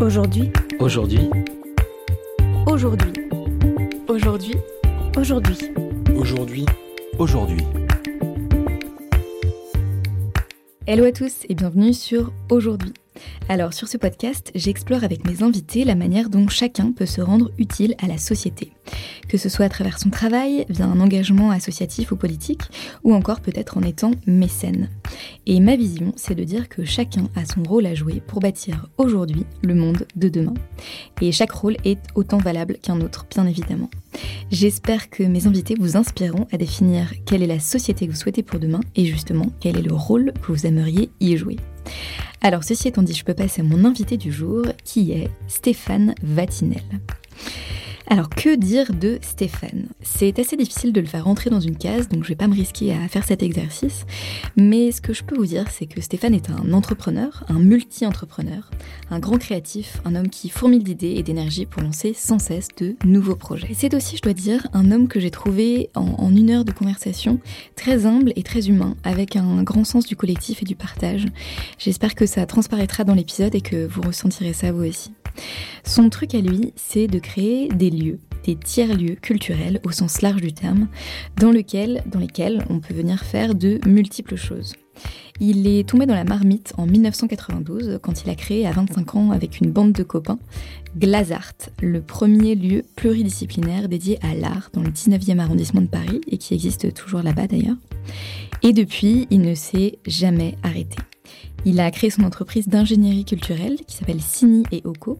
Aujourd'hui. Aujourd'hui. Aujourd'hui. Aujourd'hui. Aujourd'hui. Aujourd'hui. Aujourd'hui. Hello à tous et bienvenue sur Aujourd'hui. Alors sur ce podcast, j'explore avec mes invités la manière dont chacun peut se rendre utile à la société. Que ce soit à travers son travail, via un engagement associatif ou politique, ou encore peut-être en étant mécène. Et ma vision, c'est de dire que chacun a son rôle à jouer pour bâtir aujourd'hui le monde de demain. Et chaque rôle est autant valable qu'un autre, bien évidemment. J'espère que mes invités vous inspireront à définir quelle est la société que vous souhaitez pour demain et justement quel est le rôle que vous aimeriez y jouer. Alors ceci étant dit, je peux passer à mon invité du jour qui est Stéphane Vatinel. Alors que dire de Stéphane? C'est assez difficile de le faire rentrer dans une case, donc je vais pas me risquer à faire cet exercice. Mais ce que je peux vous dire, c'est que Stéphane est un entrepreneur, un multi-entrepreneur, un grand créatif, un homme qui fourmille d'idées et d'énergie pour lancer sans cesse de nouveaux projets. C'est aussi, je dois dire, un homme que j'ai trouvé en, en une heure de conversation très humble et très humain, avec un grand sens du collectif et du partage. J'espère que ça transparaîtra dans l'épisode et que vous ressentirez ça vous aussi. Son truc à lui, c'est de créer des lieux, des tiers-lieux culturels au sens large du terme, dans, lesquels on peut venir faire de multiples choses. Il est tombé dans la marmite en 1992 quand il a créé à 25 ans avec une bande de copains Glazart, le premier lieu pluridisciplinaire dédié à l'art dans le 19e arrondissement de Paris et qui existe toujours là-bas d'ailleurs. Et depuis, il ne s'est jamais arrêté. Il a créé son entreprise d'ingénierie culturelle qui s'appelle Cini et Oco.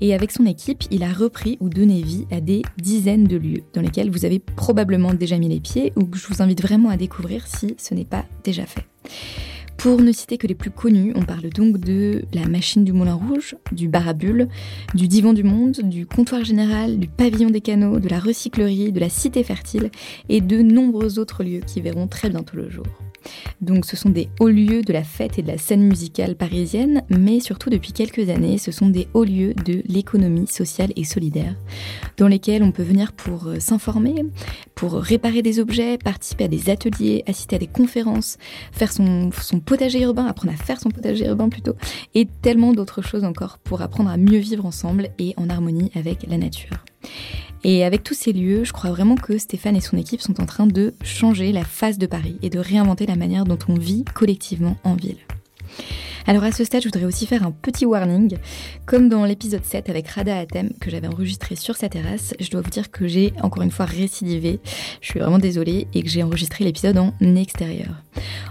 Et avec son équipe, il a repris ou donné vie à des dizaines de lieux dans lesquels vous avez probablement déjà mis les pieds ou que je vous invite vraiment à découvrir si ce n'est pas déjà fait. Pour ne citer que les plus connus, on parle donc de la machine du Moulin Rouge, du bar à bulles, du divan du monde, du comptoir général, du pavillon des canaux, de la recyclerie, de la cité fertile et de nombreux autres lieux qui verront très bientôt le jour. Donc ce sont des hauts lieux de la fête et de la scène musicale parisienne, mais surtout depuis quelques années, ce sont des hauts lieux de l'économie sociale et solidaire, dans lesquels on peut venir pour euh, s'informer, pour réparer des objets, participer à des ateliers, assister à des conférences, faire son, son potager urbain, apprendre à faire son potager urbain plutôt, et tellement d'autres choses encore pour apprendre à mieux vivre ensemble et en harmonie avec la nature. Et avec tous ces lieux, je crois vraiment que Stéphane et son équipe sont en train de changer la face de Paris et de réinventer la manière dont on vit collectivement en ville. Alors à ce stade, je voudrais aussi faire un petit warning. Comme dans l'épisode 7 avec Rada Atem que j'avais enregistré sur sa terrasse, je dois vous dire que j'ai encore une fois récidivé. Je suis vraiment désolée et que j'ai enregistré l'épisode en extérieur.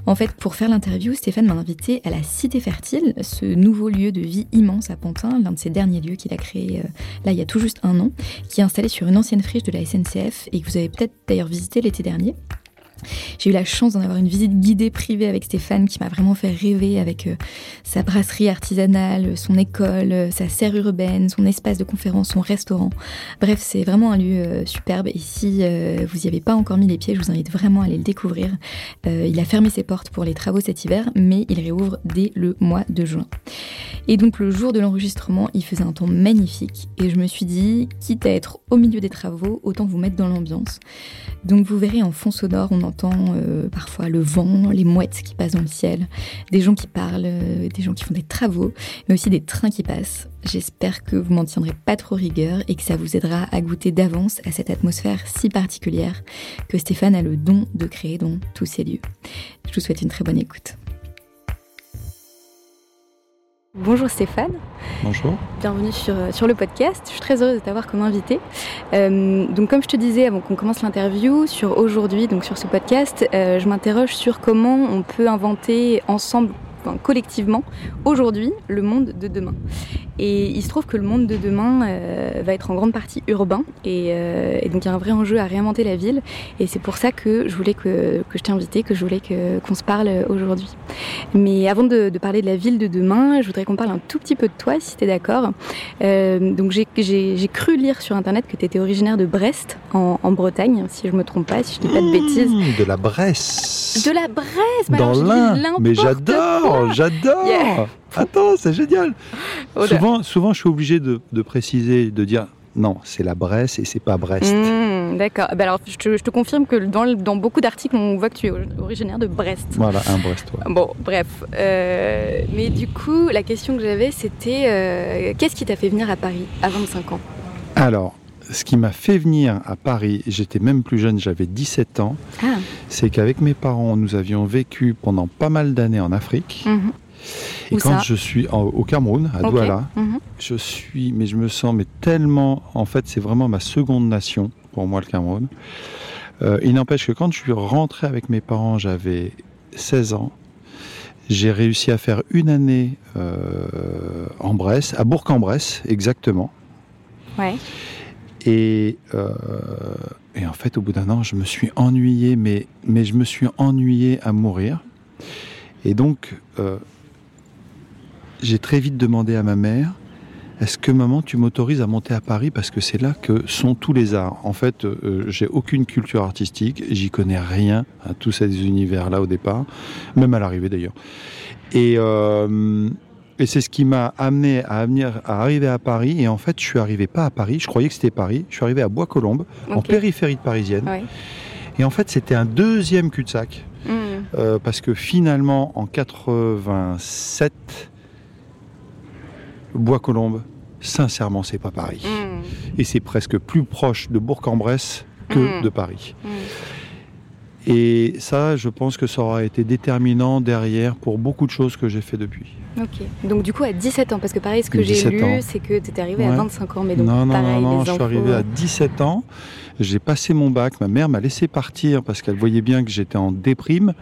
En fait, pour faire l'interview, Stéphane m'a invité à la Cité Fertile, ce nouveau lieu de vie immense à Pantin, l'un de ses derniers lieux qu'il a créé euh, là il y a tout juste un an, qui est installé sur une ancienne friche de la SNCF et que vous avez peut-être d'ailleurs visité l'été dernier. J'ai eu la chance d'en avoir une visite guidée privée avec Stéphane qui m'a vraiment fait rêver avec euh, sa brasserie artisanale, son école, euh, sa serre urbaine, son espace de conférence, son restaurant. Bref, c'est vraiment un lieu euh, superbe et si vous n'y avez pas encore mis les pieds, je vous invite vraiment à aller le découvrir. il a fermé ses portes pour les travaux cet hiver, mais il réouvre dès le mois de juin. Et donc le jour de l'enregistrement, il faisait un temps magnifique et je me suis dit, quitte à être au milieu des travaux, autant vous mettre dans l'ambiance. Donc vous verrez en fond sonore, on entend euh, parfois le vent, les mouettes qui passent dans le ciel, des gens qui parlent, euh, des gens qui font des travaux, mais aussi des trains qui passent. J'espère que vous m'en tiendrez pas trop rigueur et que ça vous aidera à goûter d'avance à cette atmosphère si particulière que Stéphane a le don de créer dans tous ces lieux. Je vous souhaite une très bonne écoute. Bonjour Stéphane. Bonjour. Bienvenue sur, euh, sur le podcast. Je suis très heureuse de t'avoir comme invité. Euh, donc comme je te disais avant qu'on commence l'interview, sur aujourd'hui, donc sur ce podcast, euh, je m'interroge sur comment on peut inventer ensemble enfin, collectivement aujourd'hui le monde de demain. Et il se trouve que le monde de demain euh, va être en grande partie urbain et, euh, et, donc il y a un vrai enjeu à réinventer la ville et c'est pour ça que je voulais que, que je t'ai invité, que je voulais qu'on se parle aujourd'hui. Mais avant de, de, parler de la ville de demain, je voudrais qu'on parle un tout petit peu de toi si tu es d'accord. Euh, donc j'ai cru lire sur internet que tu étais originaire de Brest en, en, Bretagne, si je me trompe pas, si je dis pas de Mmh, bêtises. de la Bresse. De la Bresse Dans. Mais j'adore, quoi. j'adore. Yeah. Attends, c'est génial. Oh souvent, souvent, je suis obligé de, de préciser, de dire non, c'est la Bresse et c'est pas Brest. Mmh, d'accord. Bah alors, je te, confirme que dans, dans, beaucoup d'articles, on voit que tu es originaire de Brest. Voilà, un Brest. Bon, bref. Euh, mais du coup, la question que j'avais, c'était euh, qu'est-ce qui t'a fait venir à Paris à 25 ans? Alors, ce qui m'a fait venir à Paris, j'étais même plus jeune, j'avais 17 ans, ah. c'est qu'avec mes parents, nous avions vécu pendant pas mal d'années en Afrique. Mmh. Et quand je suis au Cameroun, à Douala, mhm. je suis, mais je me sens mais tellement, en fait, c'est vraiment ma seconde nation pour moi le Cameroun. Euh, il n'empêche que quand je suis rentré avec mes parents, j'avais 16 ans. J'ai réussi à faire une année euh, en Bresse, à Bourg-en-Bresse, exactement. Ouais. Et, euh, et, en fait, au bout d'un an, je me suis ennuyé, mais, mais je me suis ennuyé à mourir. Et donc, j'ai très vite demandé à ma mère est-ce que maman, tu m'autorises à monter à Paris parce que c'est là que sont tous les arts? En fait, euh, j'ai aucune culture artistique, j'y connais rien à tous ces univers-là au départ, même à l'arrivée d'ailleurs. Et, euh, et c'est ce qui m'a amené à, venir, à arriver à Paris. Et en fait, je suis arrivé pas à Paris, je croyais que c'était Paris. Je suis arrivé à Bois-Colombes, en périphérie de parisienne. Et en fait, c'était un deuxième cul-de-sac. Hmm. Euh, parce que finalement, en 87, Bois-Colombes, sincèrement, c'est pas Paris. Mm. Et c'est presque plus proche de Bourg-en-Bresse que mm. de Paris. Mm. Et ça, je pense que ça aura été déterminant derrière pour beaucoup de choses que j'ai fait depuis. Ok. Donc du coup à 17 ans, parce que pareil, ce que j'ai lu, c'est que tu étais arrivé à 25 ans, mais donc non, non, pareil, non, non, je suis arrivé à 17 ans. J'ai passé mon bac. Ma mère m'a laissé partir parce qu'elle voyait bien que j'étais en déprime.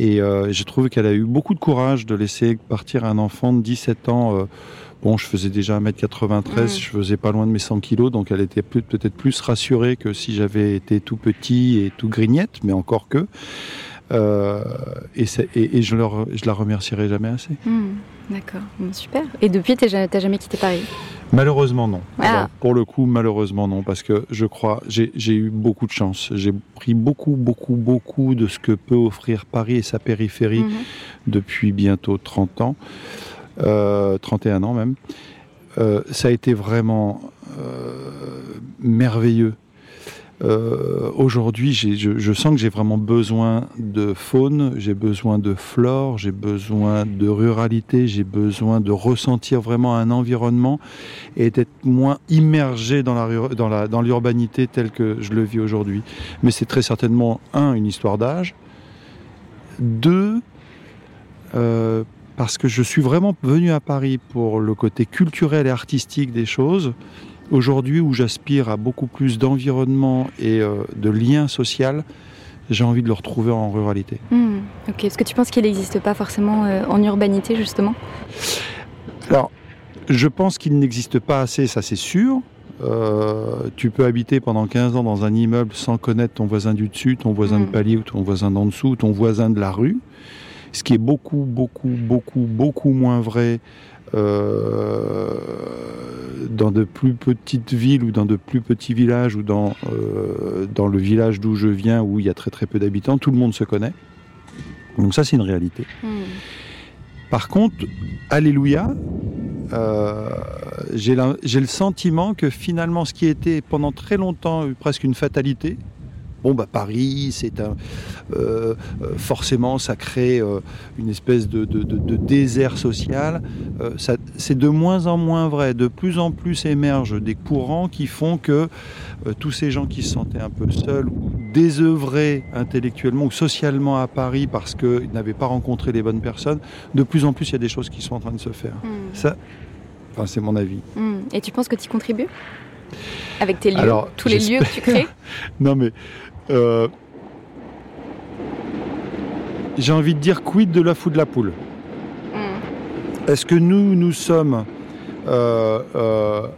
Et euh, j'ai trouvé qu'elle a eu beaucoup de courage de laisser partir un enfant de 17 ans. Euh, bon, je faisais déjà 1m93, mm. je faisais pas loin de mes 100 kilos, donc elle était peut-être plus rassurée que si j'avais été tout petit et tout grignette, mais encore que. Euh, et, et, je, leur, je la remercierai jamais assez. Mm. D'accord, super. Et depuis, tu n'as jamais quitté Paris? Malheureusement non. Ah. pour le coup, malheureusement non, parce que je crois, j'ai eu beaucoup de chance. J'ai pris beaucoup, beaucoup, beaucoup de ce que peut offrir Paris et sa périphérie mhm. depuis bientôt 30 ans, 31 euh, ans même. Euh, ça a été vraiment euh, merveilleux euh, aujourd'hui, je, sens que j'ai vraiment besoin de faune, j'ai besoin de flore, j'ai besoin de ruralité, j'ai besoin de ressentir vraiment un environnement et d'être moins immergé dans la dans la l'urbanité telle que je le vis aujourd'hui. Mais c'est très certainement un une histoire d'âge, deux euh, parce que je suis vraiment venu à Paris pour le côté culturel et artistique des choses Aujourd'hui, où j'aspire à beaucoup plus d'environnement et euh, de lien social, j'ai envie de le retrouver en ruralité. Hmm, ok. Est-ce que tu penses qu'il n'existe pas forcément euh, en urbanité, justement? Alors, je pense qu'il n'existe pas assez, ça c'est sûr. Euh, tu peux habiter pendant 15 ans dans un immeuble sans connaître ton voisin du dessus, ton voisin de hmm. palier ou ton voisin d'en dessous, ton voisin de la rue. Ce qui est beaucoup, beaucoup, beaucoup, beaucoup moins vrai euh, dans de plus petites villes ou dans de plus petits villages ou dans, euh, dans le village d'où je viens où il y a très très peu d'habitants, tout le monde se connaît. Donc ça c'est une réalité. Hmm. Par contre, alléluia, euh, j'ai le sentiment que finalement ce qui était pendant très longtemps presque une fatalité, Bon, bah, Paris, c'est un. Euh, euh, forcément, ça crée euh, une espèce de, désert social. c'est de moins en moins vrai. De plus en plus émergent des courants qui font que tous ces gens qui se sentaient un peu seuls ou désœuvrés intellectuellement ou socialement à Paris parce qu'ils n'avaient pas rencontré les bonnes personnes, de plus en plus, il y a des choses qui sont en train de se faire. Hmm. Ça, enfin, c'est mon avis. Hmm. Et tu penses que tu y contribues avec tes lieux, tous les lieux que tu crées? Non mais euh, j'ai envie de dire quid de la fou de la poule. Hmm. Est-ce que nous, nous sommes euh, euh,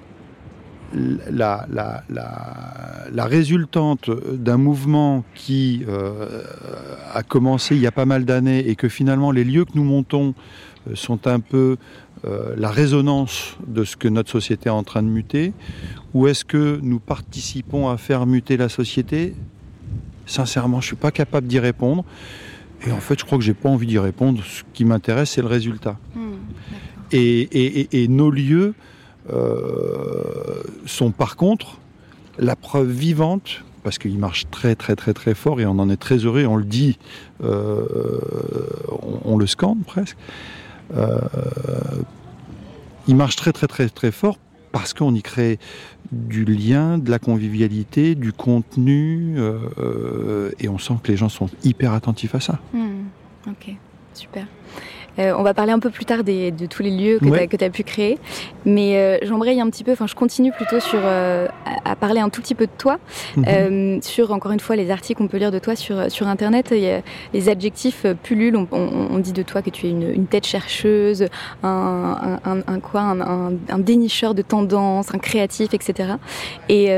la, la, résultante d'un mouvement qui a commencé il y a pas mal d'années et que finalement les lieux que nous montons sont un peu la résonance de ce que notre société est en train de muter Ou est-ce que nous participons à faire muter la société Sincèrement, je suis pas capable d'y répondre. Et en fait, je crois que j'ai pas envie d'y répondre. Ce qui m'intéresse, c'est le résultat. Hmm, et, nos lieux sont par contre la preuve vivante parce qu'il marche très très très très fort et on en est très heureux, on le dit, on, on, le scande presque. il marche très très très très fort parce qu'on y crée du lien, de la convivialité, du contenu, euh, euh, et on sent que les gens sont hyper attentifs à ça. Hmm. ok, super. Euh, on va parler un peu plus tard de tous les lieux que tu as, pu créer. Mais euh, j'embraye un petit peu, enfin je continue plutôt sur, euh, à, parler un tout petit peu de toi. Mhm. sur, encore une fois, les articles qu'on peut lire de toi sur, sur Internet. les adjectifs pullulent. On, dit de toi que tu es une, tête chercheuse, un, un, quoi, un, dénicheur de tendances, un créatif, etc. Et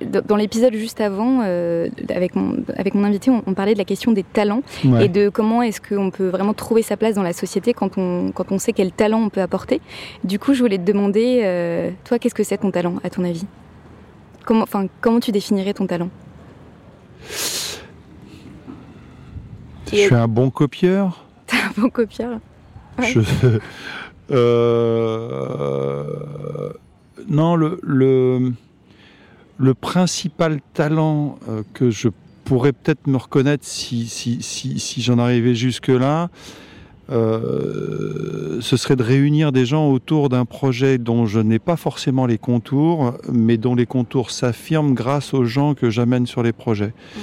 dans l'épisode juste avant, avec, mon, avec mon invité, on, parlait de la question des talents et de comment est-ce qu'on peut vraiment trouver sa place dans la société quand on, quand on sait quel talent on peut apporter. Du coup, je voulais te demander, euh, toi, qu'est-ce que c'est ton talent, à ton avis? Comment, enfin, comment tu définirais ton talent? Je suis un bon copieur. T'es un bon copieur euh, Non, le, le, le, principal talent euh, que je pourrais peut-être me reconnaître si, si, si, si j'en arrivais jusque-là, euh, ce serait de réunir des gens autour d'un projet dont je n'ai pas forcément les contours, mais dont les contours s'affirment grâce aux gens que j'amène sur les projets. Mmh.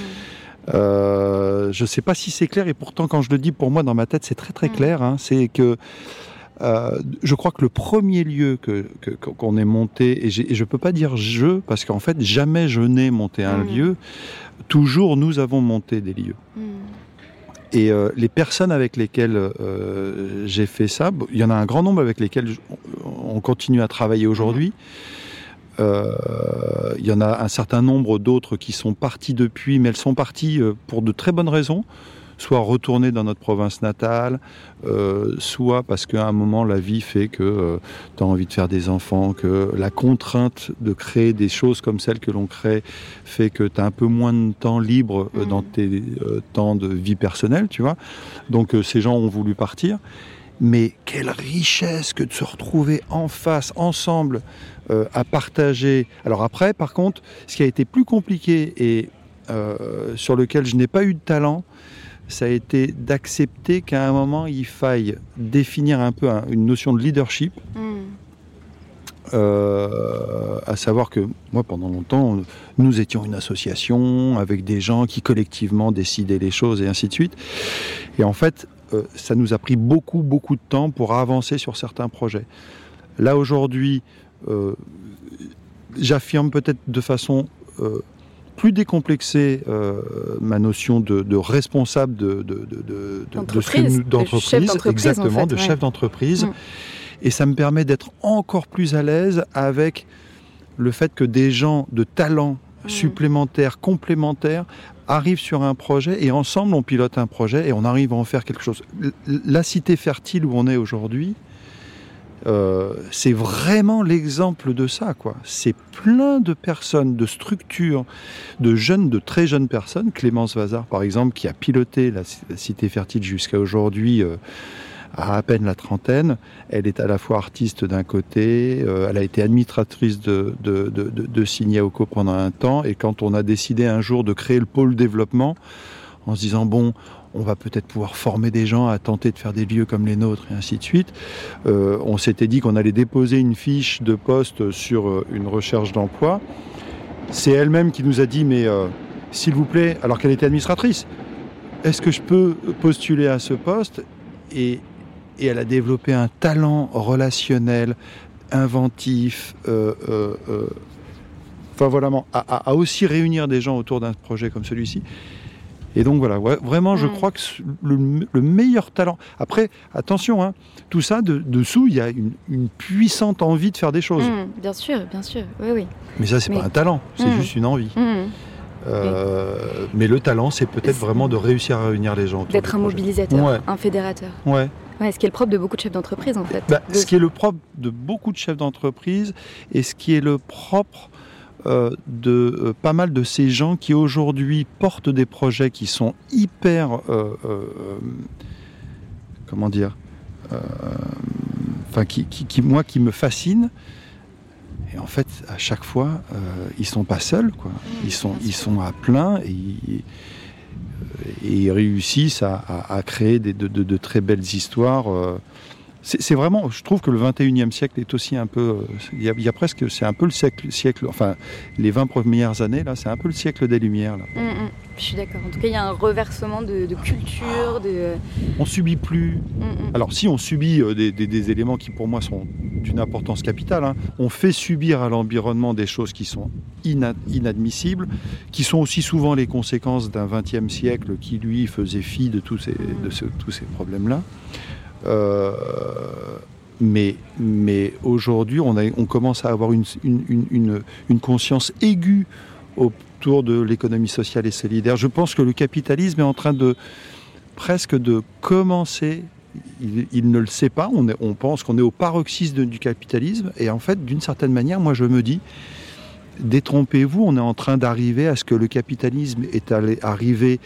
Euh, je ne sais pas si c'est clair, et pourtant quand je le dis pour moi dans ma tête, c'est très très mmh. clair. Hein. c'est que euh, je crois que le premier lieu que qu'on ait monté, et, je ne peux pas dire je, parce qu'en fait jamais je n'ai monté un mmh. lieu, toujours nous avons monté des lieux. Et euh, les personnes avec lesquelles euh, j'ai fait ça, il y en a un grand nombre avec lesquels on continue à travailler aujourd'hui. Euh, il y en a un certain nombre d'autres qui sont partis depuis, mais elles sont parties pour de très bonnes raisons soit retourner dans notre province natale, euh, soit parce qu'à un moment la vie fait que euh, tu as envie de faire des enfants, que la contrainte de créer des choses comme celles que l'on crée fait que tu as un peu moins de temps libre euh, dans mm. tes temps de vie personnelle, tu vois. Donc ces gens ont voulu partir. Mais quelle richesse que de se retrouver en face, ensemble, à partager. Alors après, par contre, ce qui a été plus compliqué et sur lequel je n'ai pas eu de talent, ça a été d'accepter qu'à un moment, il faille définir un peu une notion de leadership. Hmm. Euh, à savoir que moi, pendant longtemps, nous étions une association avec des gens qui collectivement décidaient les choses et ainsi de suite. Et en fait, euh, ça nous a pris beaucoup, beaucoup de temps pour avancer sur certains projets. Là, aujourd'hui, euh, j'affirme peut-être de façon plus décomplexer euh, ma notion de, responsable de, d'entreprise, exactement, de chef d'entreprise. Mm. Et ça me permet d'être encore plus à l'aise avec le fait que des gens de talent mm. supplémentaires, complémentaires, arrivent sur un projet et ensemble on pilote un projet et on arrive à en faire quelque chose. La cité fertile où on est aujourd'hui, euh, c'est vraiment l'exemple de ça, quoi. C'est plein de personnes, de structures, de jeunes, de très jeunes personnes. Clémence Vazard, par exemple, qui a piloté la, Cité Fertile jusqu'à aujourd'hui. Euh, à à peine la trentaine. Elle est à la fois artiste d'un côté, euh, elle a été administratrice de, de, de, de, Signaoco pendant un temps, et quand on a décidé un jour de créer le pôle développement, en se disant, bon, on va peut-être pouvoir former des gens à tenter de faire des lieux comme les nôtres et ainsi de suite. Euh, on s'était dit qu'on allait déposer une fiche de poste sur euh, une recherche d'emploi. C'est elle-même qui nous a dit, mais euh, s'il vous plaît, alors qu'elle était administratrice, est-ce que je peux postuler à ce poste? Et, elle a développé un talent relationnel, inventif, enfin voilà, à, à, aussi réunir des gens autour d'un projet comme celui-ci. Et donc voilà, vraiment, je crois que le, meilleur talent. Après, attention, hein, tout ça, de, dessous, il y a une, puissante envie de faire des choses. Mmh, bien sûr, bien sûr, oui, oui. Mais ça, c'est pas un talent, c'est mmh. juste une envie. Euh, mais le talent, c'est peut-être vraiment de réussir à réunir les gens. D'être un mobilisateur, un fédérateur. Ouais. Ouais, ce qui est le propre de beaucoup de chefs d'entreprise, en fait. Bah, ce qui est le propre de beaucoup de chefs d'entreprise et ce qui est le propre de euh, pas mal de ces gens qui aujourd'hui portent des projets qui sont hyper, euh, comment dire, enfin qui, moi qui me fascinent. Et en fait, à chaque fois, euh, ils sont pas seuls, quoi. Mmh, ils sont, ils sont à plein et ils, et ils réussissent à, à- à créer des- de, de- de très belles histoires. euh. C'est vraiment, je trouve que le 21e siècle est aussi un peu, euh, il y a, il y a presque, c'est un peu le siècle, siècle, enfin, les 20 premières années, là, c'est un peu le siècle des Lumières, là. Mm, mm. Je suis d'accord. En tout cas, il y a un reversement de, de culture, de. On subit plus, Mm. Alors si on subit euh, des, des- des éléments qui pour moi sont d'une importance capitale, hein, on fait subir à l'environnement des choses qui sont ina- inadmissibles, qui sont aussi souvent les conséquences d'un XXe siècle qui lui faisait fi de tous ces, de ce- tous ces problèmes-là. Euh, mais mais aujourd'hui, on, on commence à avoir une, une- conscience aiguë autour de l'économie sociale et solidaire. Je pense que le capitalisme est en train de presque de commencer. Il, il ne le sait pas, on, est- on pense qu'on est au paroxysme du capitalisme, et en fait, d'une certaine manière, moi je me dis, détrompez-vous, on est en train d'arriver à ce que le capitalisme est allé, arrivé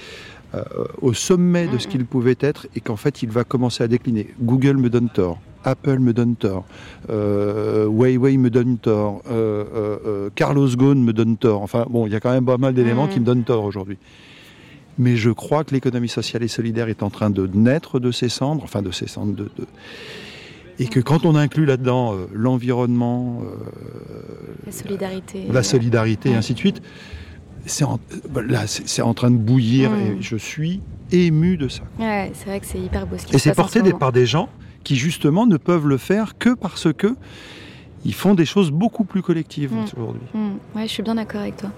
euh, au sommet de ce qu'il pouvait être, et qu'en fait, il va commencer à décliner. Google me donne tort. Apple me donne tort, euh, Huawei me donne tort, euh, euh, Carlos Ghosn me donne tort. Enfin bon, il y a quand même pas mal d'éléments Mhm. qui me donnent tort aujourd'hui. Mais je crois que l'économie sociale et solidaire est en train de naître de ses cendres, enfin de ses cendres, de, de- et que quand on inclut là-dedans l'environnement, La solidarité. la solidarité, et ainsi de suite, c'est en, euh, là, c'est en train de bouillir Mm. et je suis ému de ça. Ouais, c'est vrai que c'est hyper beau ce qui Et se c'est passe en porté ce moment. par des gens qui justement ne peuvent le faire que parce que ils font des choses beaucoup plus collectives Mm. aujourd'hui. Mm, ouais, je suis bien d'accord avec toi.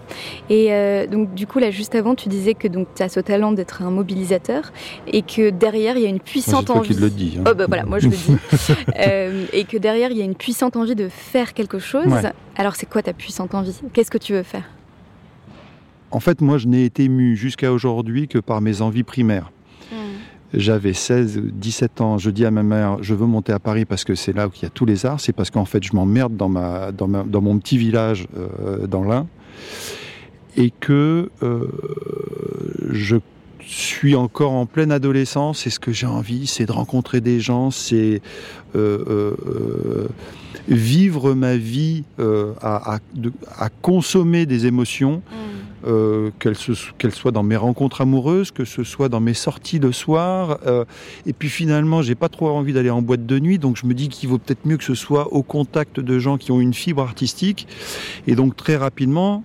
Et euh, donc, du coup, là, juste avant, tu disais que tu as ce talent d'être un mobilisateur et que derrière, il y a une Moi, C'est puissante toi envie. qui le dis. hein. Oh, bah voilà, moi je le dis. Euh, et que derrière, il y a une puissante envie de faire quelque chose. Ouais. Alors, c'est quoi ta puissante envie? Qu'est-ce que tu veux faire? En fait, moi, je n'ai été mu jusqu'à aujourd'hui que par mes envies primaires. J'avais 16, 17 ans. Je dis à ma mère, je veux monter à Paris parce que c'est là où il y a tous les arts. C'est parce qu'en fait, je m'emmerde dans, ma, dans, ma- dans mon petit village euh, dans l'Ain. Et que euh, je suis encore en pleine adolescence. Et ce que j'ai envie, c'est de rencontrer des gens, c'est euh, euh, euh, vivre ma vie euh, à, à- de- à consommer des émotions euh, qu'elles soient dans mes rencontres amoureuses, que ce soit dans mes sorties le soir. et puis finalement, j'ai pas trop envie d'aller en boîte de nuit, donc je me dis qu'il vaut peut-être mieux que ce soit au contact de gens qui ont une fibre artistique. Et donc très rapidement,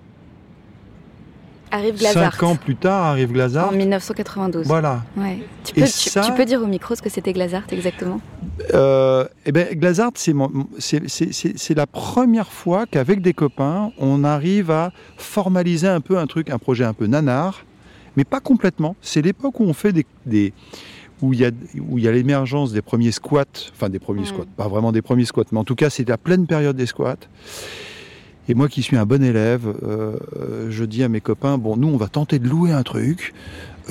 Arrive Glazart. cinq ans plus tard, arrive Glazart. En 1992. Voilà. Ouais. Tu, peux, tu, ça- tu peux dire au micro ce que c'était Glazart exactement? Euh, eh ben, Glazart, c'est la première fois qu'avec des copains, on arrive à formaliser un peu un truc, un projet un peu nanar, mais pas complètement. C'est l'époque où on fait des, des- où il y a l'émergence des premiers squats, enfin des premiers squats, pas vraiment des premiers squats, mais en tout cas c'est la pleine période des squats. Et moi qui suis un bon élève, euh, euh, je dis à mes copains, bon, nous on va tenter de louer un truc.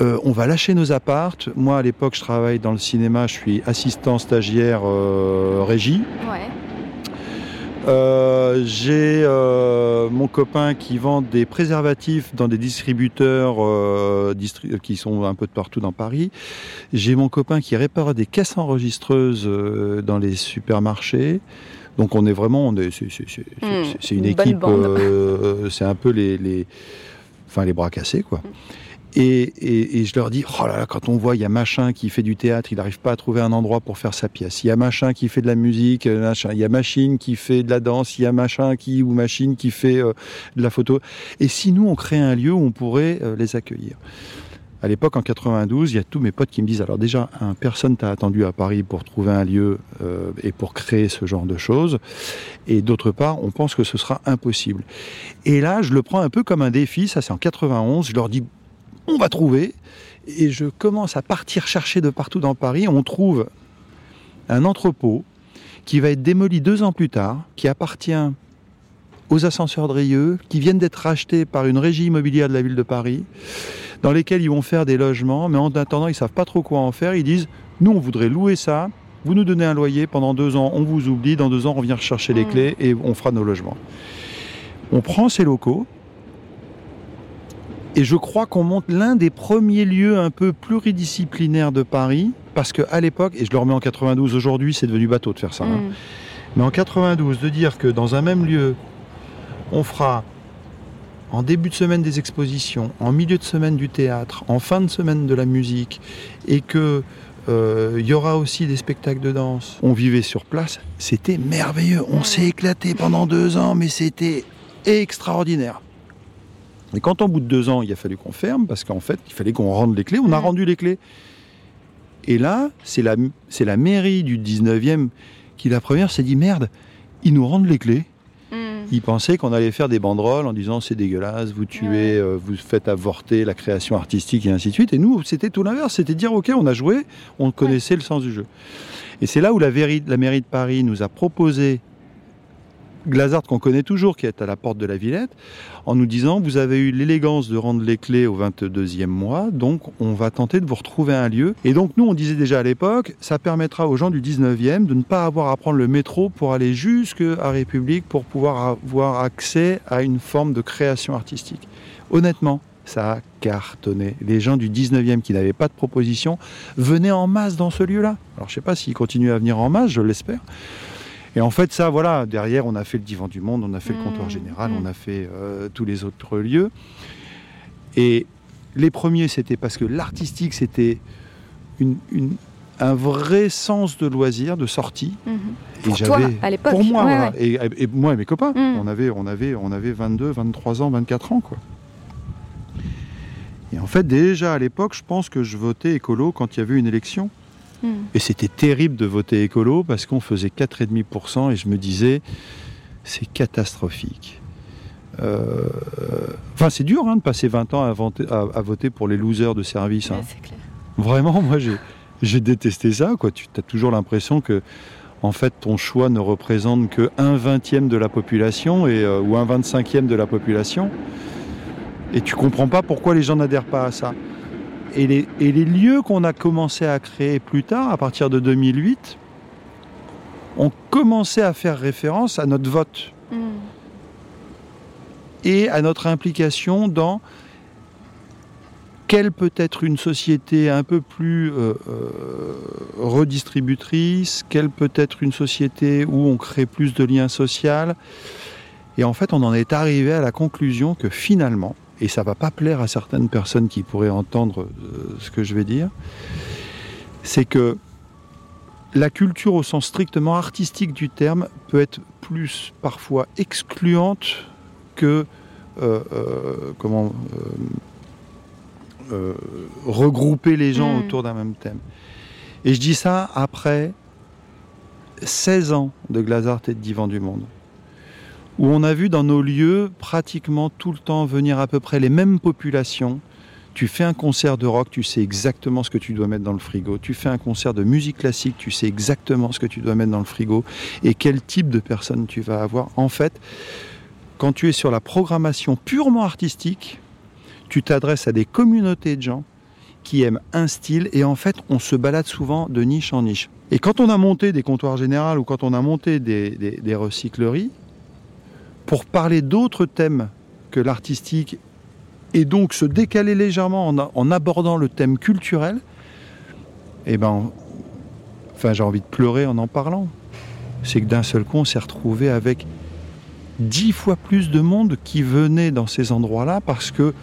Euh, on va lâcher nos appartes. Moi, à l'époque, je travaille dans le cinéma. Je suis assistant stagiaire euh, régie. Ouais. Euh, J'ai euh, mon copain qui vend des préservatifs dans des distributeurs euh, distri- qui sont un peu de partout dans Paris. J'ai mon copain qui répare des caisses enregistreuses dans les supermarchés. Donc on est vraiment, on est- c'est c'est- c'est- c'est- Hmm, c'est une, équipe, euh, c'est un peu les, les, enfin les bras cassés quoi. Et, et- et je leur dis, oh là là, quand on voit, il y a machin qui fait du théâtre, il n'arrive pas à trouver un endroit pour faire sa pièce. Il y a machin qui fait de la musique, euh, machin. Il y a machine qui fait de la danse. Il y a machin qui ou machine qui fait euh, de la photo. Et si nous, on crée un lieu où on pourrait euh, les accueillir à l'époque, en 92, il y a tous mes potes qui me disent alors déjà, personne t'a attendu à Paris pour trouver un lieu euh, et pour créer ce genre de choses. Et d'autre part, on pense que ce sera impossible. Et là, je le prends un peu comme un défi. Ça, c'est en 91. Je leur dis on va trouver. Et je commence à partir chercher de partout dans Paris. On trouve un entrepôt qui va être démoli deux ans plus tard, qui appartient aux ascenseurs de Rieux, qui viennent d'être rachetés par une régie immobilière de la ville de Paris, dans lesquels ils vont faire des logements, mais en attendant, ils savent pas trop quoi en faire. Ils disent, nous, on voudrait louer ça, vous nous donnez un loyer, pendant deux ans, on vous oublie, dans deux ans, on revient chercher les Mm. clés et on fera nos logements. On prend ces locaux, et je crois qu'on monte l'un des premiers lieux un peu pluridisciplinaires de Paris, parce qu'à l'époque, et je le remets en 92 aujourd'hui, c'est devenu bateau de faire ça. hein. Mm. Mais en 92, de dire que dans un même lieu, on fera en début de semaine des expositions, en milieu de semaine du théâtre, en fin de semaine de la musique, et que euh, y aura aussi des spectacles de danse. On vivait sur place, c'était merveilleux. On s'est éclaté pendant deux ans, mais c'était extraordinaire. Et quand au bout de deux ans, il a fallu qu'on ferme, parce qu'en fait, il fallait qu'on rende les clés, on a rendu les clés. Et là, c'est la, c'est la mairie du 19e qui, la première, s'est dit merde, ils nous rendent les clés. Ils pensaient qu'on allait faire des banderoles en disant c'est dégueulasse, vous tuez, euh, vous faites avorter la création artistique et ainsi de suite. Et nous, c'était tout l'inverse, c'était dire ok, on a joué, on connaissait le sens du jeu. Et c'est là où la, la mairie de Paris nous a proposé Glazart qu'on connaît toujours, qui est à la porte de la Villette, en nous disant vous avez eu l'élégance de rendre les clés au 22e mois, donc on va tenter de vous retrouver un lieu. Et donc nous, on disait déjà à l'époque, ça permettra aux gens du 19e de ne pas avoir à prendre le métro pour aller jusqu'à République pour pouvoir avoir accès à une forme de création artistique. Honnêtement, ça a cartonné. Les gens du 19e qui n'avaient pas de proposition venaient en masse dans ce lieu-là. Alors je ne sais pas s'ils continuent à venir en masse, je l'espère. Et en fait, ça, voilà, derrière, on a fait le divan du monde, on a fait le comptoir mmh. général, on mmh. a fait euh, tous les autres lieux. Et les premiers, c'était parce que l'artistique, c'était une, un vrai sens de loisir, de sortie. Mmh. Et pour toi, à l'époque. Pour moi, Et, moi et mes copains, on, avait, on, avait, on avait 22, 23 ans, 24 ans, quoi. Et en fait, déjà à l'époque, je pense que je votais écolo quand il y avait une élection. Et c'était terrible de voter écolo parce qu'on faisait 4,5% et je me disais, c'est catastrophique. Euh, enfin, c'est dur hein, de passer 20 ans à, voter pour les losers de service. Hein. Vraiment, moi, j'ai détesté ça. Quoi. Tu as toujours l'impression que, en fait, ton choix ne représente que un vingtième de la population et, euh, ou un vingt-cinquième de la population. Et tu comprends pas pourquoi les gens n'adhèrent pas à ça. Et les, lieux qu'on a commencé à créer plus tard, à partir de 2008, ont commencé à faire référence à notre vote hmm. et à notre implication dans quelle peut être une société un peu plus euh, euh, redistributrice, quelle peut être une société où on crée plus de liens sociaux. Et en fait, on en est arrivé à la conclusion que finalement, et ça va pas plaire à certaines personnes qui pourraient entendre euh, ce que je vais dire, c'est que la culture au sens strictement artistique du terme peut être plus parfois excluante que euh, euh, comment regrouper les gens hmm. autour d'un même thème. Et je dis ça après 16 ans de Glazart et de Divan du Monde où on a vu dans nos lieux pratiquement tout le temps venir à peu près les mêmes populations. Tu fais un concert de rock, tu sais exactement ce que tu dois mettre dans le frigo. Tu fais un concert de musique classique, tu sais exactement ce que tu dois mettre dans le frigo et quel type de personnes tu vas avoir. En fait, quand tu es sur la programmation purement artistique, tu t'adresses à des communautés de gens qui aiment un style et en fait on se balade souvent de niche en niche. Et quand on a monté des comptoirs généraux ou quand on a monté des, des recycleries, pour parler d'autres thèmes que l'artistique et donc se décaler légèrement en, abordant le thème culturel, eh ben, enfin, j'ai envie de pleurer en en parlant. C'est que d'un seul coup, on s'est retrouvé avec dix fois plus de monde qui venait dans ces endroits-là parce que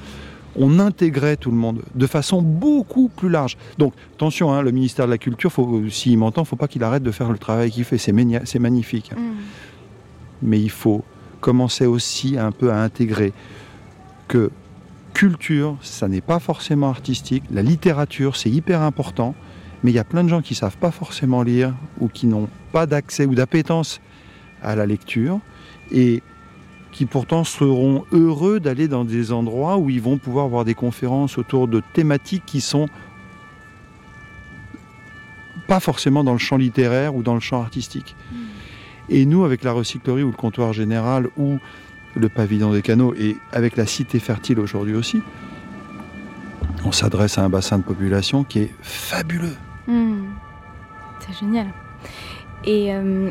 on intégrait tout le monde de façon beaucoup plus large. Donc, attention, hein, le ministère de la Culture, s'il m'entend, il ne faut pas qu'il arrête de faire le travail qu'il fait. C'est, magnifique. Hein. Mm. Mais il faut commençait aussi un peu à intégrer que culture, ça n'est pas forcément artistique, la littérature, c'est hyper important, mais il y a plein de gens qui ne savent pas forcément lire ou qui n'ont pas d'accès ou d'appétence à la lecture et qui pourtant seront heureux d'aller dans des endroits où ils vont pouvoir voir des conférences autour de thématiques qui sont pas forcément dans le champ littéraire ou dans le champ artistique. Mmh. Et nous, avec la recyclerie ou le comptoir général ou le pavillon des canaux, et avec la cité fertile aujourd'hui aussi, on s'adresse à un bassin de population qui est fabuleux. Hmm. C'est génial. Et euh,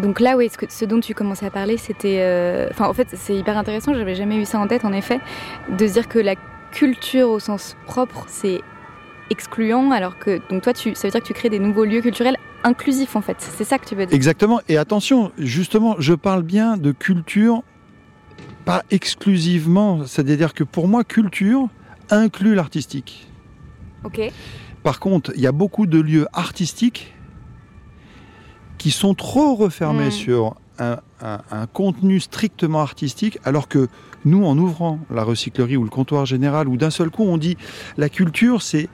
donc là, oui, ce, dont tu commençais à parler, c'était... Euh, enfin, en fait, c'est hyper intéressant, j'avais jamais eu ça en tête, en effet, de dire que la culture au sens propre, c'est excluant, alors que donc toi, tu, ça veut dire que tu crées des nouveaux lieux culturels inclusifs en fait. C'est ça que tu veux dire. Exactement. Et attention, justement, je parle bien de culture pas exclusivement. C'est-à-dire que pour moi, culture inclut l'artistique. Ok. Par contre, il y a beaucoup de lieux artistiques qui sont trop refermés Mm. sur un, un- un contenu strictement artistique, alors que nous, en ouvrant la recyclerie ou le comptoir général, ou d'un seul coup, on dit la culture, c'est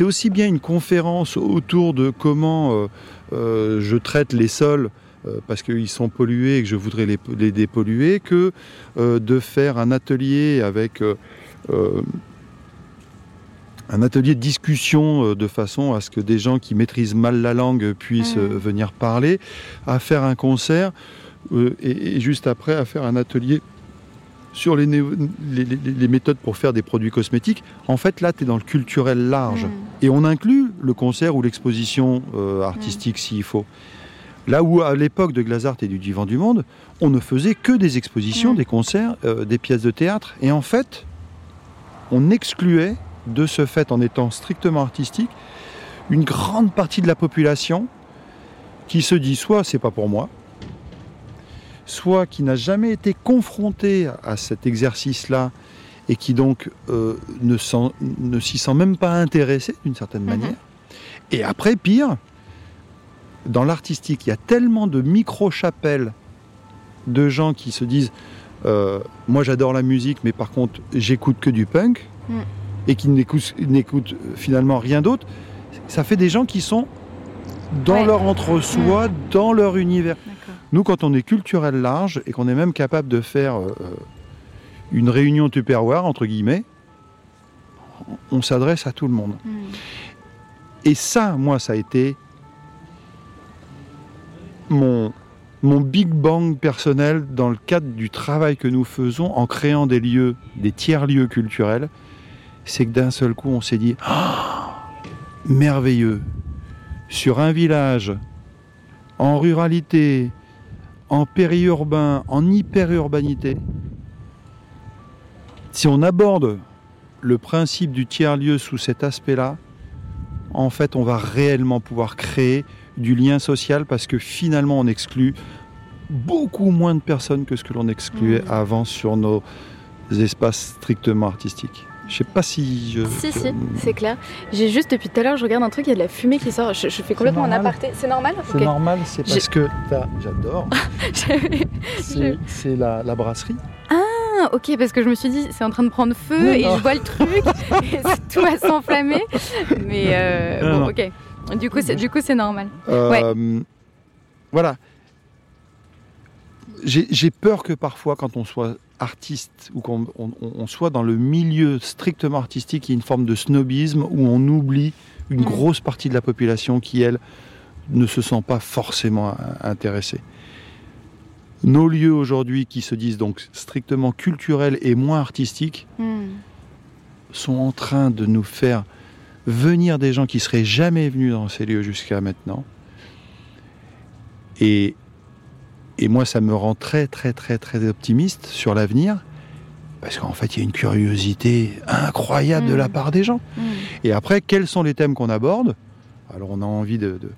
aussi bien une conférence autour de comment euh, euh, je traite les sols euh, parce qu'ils sont pollués et que je voudrais les, les dépolluer, que euh, de faire un atelier avec euh, un atelier de discussion euh, de façon à ce que des gens qui maîtrisent mal la langue puissent euh, venir parler, à faire un concert et, et juste après à faire un atelier sur les, néo- les- les- les méthodes pour faire des produits cosmétiques. En fait, là, tu es dans le culturel large. Mm. Et on inclut le concert ou l'exposition euh, artistique s'il faut. Là où, à l'époque de Glazart et du Divan du Monde, on ne faisait que des expositions, Mm. des concerts, euh, des pièces de théâtre. Et en fait, on excluait, de ce fait, en étant strictement artistique, une grande partie de la population qui se dit soit c'est pas pour moi, soit qui n'a jamais été confronté à cet exercice-là et qui donc euh, ne, s'y sent même pas intéressé d'une certaine Mhm. manière. Et après, pire, dans l'artistique, il y a tellement de micro-chapelles de gens qui se disent euh, Moi j'adore la musique, mais par contre j'écoute que du punk, Mm. et qui n'écoutent finalement rien d'autre. Ça fait des gens qui sont dans Ouais. leur entre-soi, dans leur univers. Nous, quand on est culturel large et qu'on est même capable de faire euh, euh, une réunion tupperware, entre guillemets, on- s'adresse à tout le monde. Mm. Et ça, moi, ça a été mon, mon big bang personnel dans le cadre du travail que nous faisons en créant des lieux, des tiers-lieux culturels. C'est que d'un seul coup, on s'est dit Ah, merveilleux, sur un village, en ruralité, en périurbain, en hyperurbanité, si on aborde le principe du tiers-lieu sous cet aspect-là, en fait, on va réellement pouvoir créer du lien social parce que finalement, on exclut beaucoup moins de personnes que ce que l'on excluait Mhm. avant sur nos espaces strictement artistiques. Je sais pas si je. Si, si, c'est clair. J'ai juste depuis tout à l'heure, je regarde un truc, il y a de la fumée qui sort. Je, je fais complètement en normal. aparté. C'est normal C'est normal, c'est parce que j'adore. C'est la, la brasserie. Ah, ok, parce que je me suis dit, c'est en train de prendre feu Non, et non. je vois le truc et tout va s'enflammer. Mais euh, Non, bon, non. ok. Du coup, c'est du coup, c'est normal. Euh, Voilà. J'ai j'ai peur que parfois, quand on soit artiste ou qu'on on- on- on soit dans le milieu strictement artistique, il y ait une forme de snobisme où on oublie une Mm. grosse partie de la population qui, elle, ne se sent pas forcément intéressée. Nos lieux aujourd'hui, qui se disent donc strictement culturels et moins artistiques, Hmm. sont en train de nous faire venir des gens qui seraient jamais venus dans ces lieux jusqu'à maintenant. Et, et moi, ça me rend très, très, très, très optimiste sur l'avenir, parce qu'en fait, il y a une curiosité incroyable de Mm. la part des gens. Hmm. Et après, quels sont les thèmes qu'on aborde? Alors, on a envie de, de-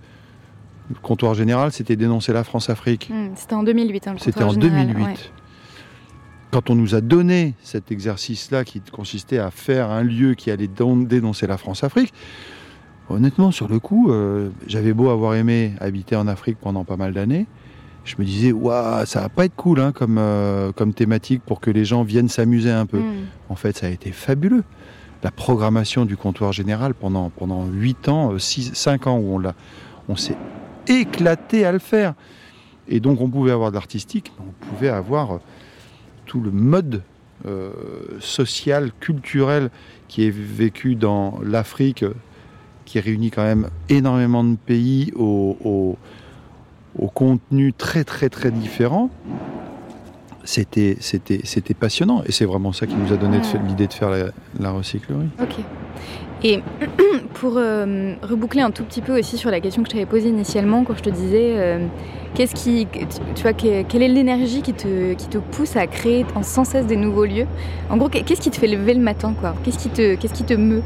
Le comptoir général, c'était dénoncer la France-Afrique. Hmm. C'était en 2008. hein, le C'était en comptoir général, 2008. ouais. Quand on nous a donné cet exercice-là qui consistait à faire un lieu qui allait dénoncer la France-Afrique, honnêtement, sur le coup, euh, j'avais beau avoir aimé habiter en Afrique pendant pas mal d'années, je me disais, waouh, ça va pas être cool hein, comme, euh, comme thématique pour que les gens viennent s'amuser un peu. Hmm. En fait, ça a été fabuleux. La programmation du comptoir général pendant, pendant 8 ans, 6, 5 ans où on, l'a, on s'est éclaté à le faire. Et donc on pouvait avoir de l'artistique, mais on pouvait avoir euh, tout le mode euh, social, culturel qui est vécu dans l'Afrique, euh, qui réunit quand même énormément de pays au, au, au contenu très très très différent. C'était, passionnant et c'est vraiment ça qui nous a donné fa- l'idée de faire la, la recyclerie. Ok. Et pour euh, reboucler un tout petit peu aussi sur la question que je t'avais posée initialement quand je te disais euh, qu'est-ce qui, tu, vois, que- quelle est l'énergie qui te, qui te pousse à créer en sans cesse des nouveaux lieux? En gros, qu'est-ce qui te fait lever le matin quoi? Qu'est-ce qui te, qu'est-ce qui te meut?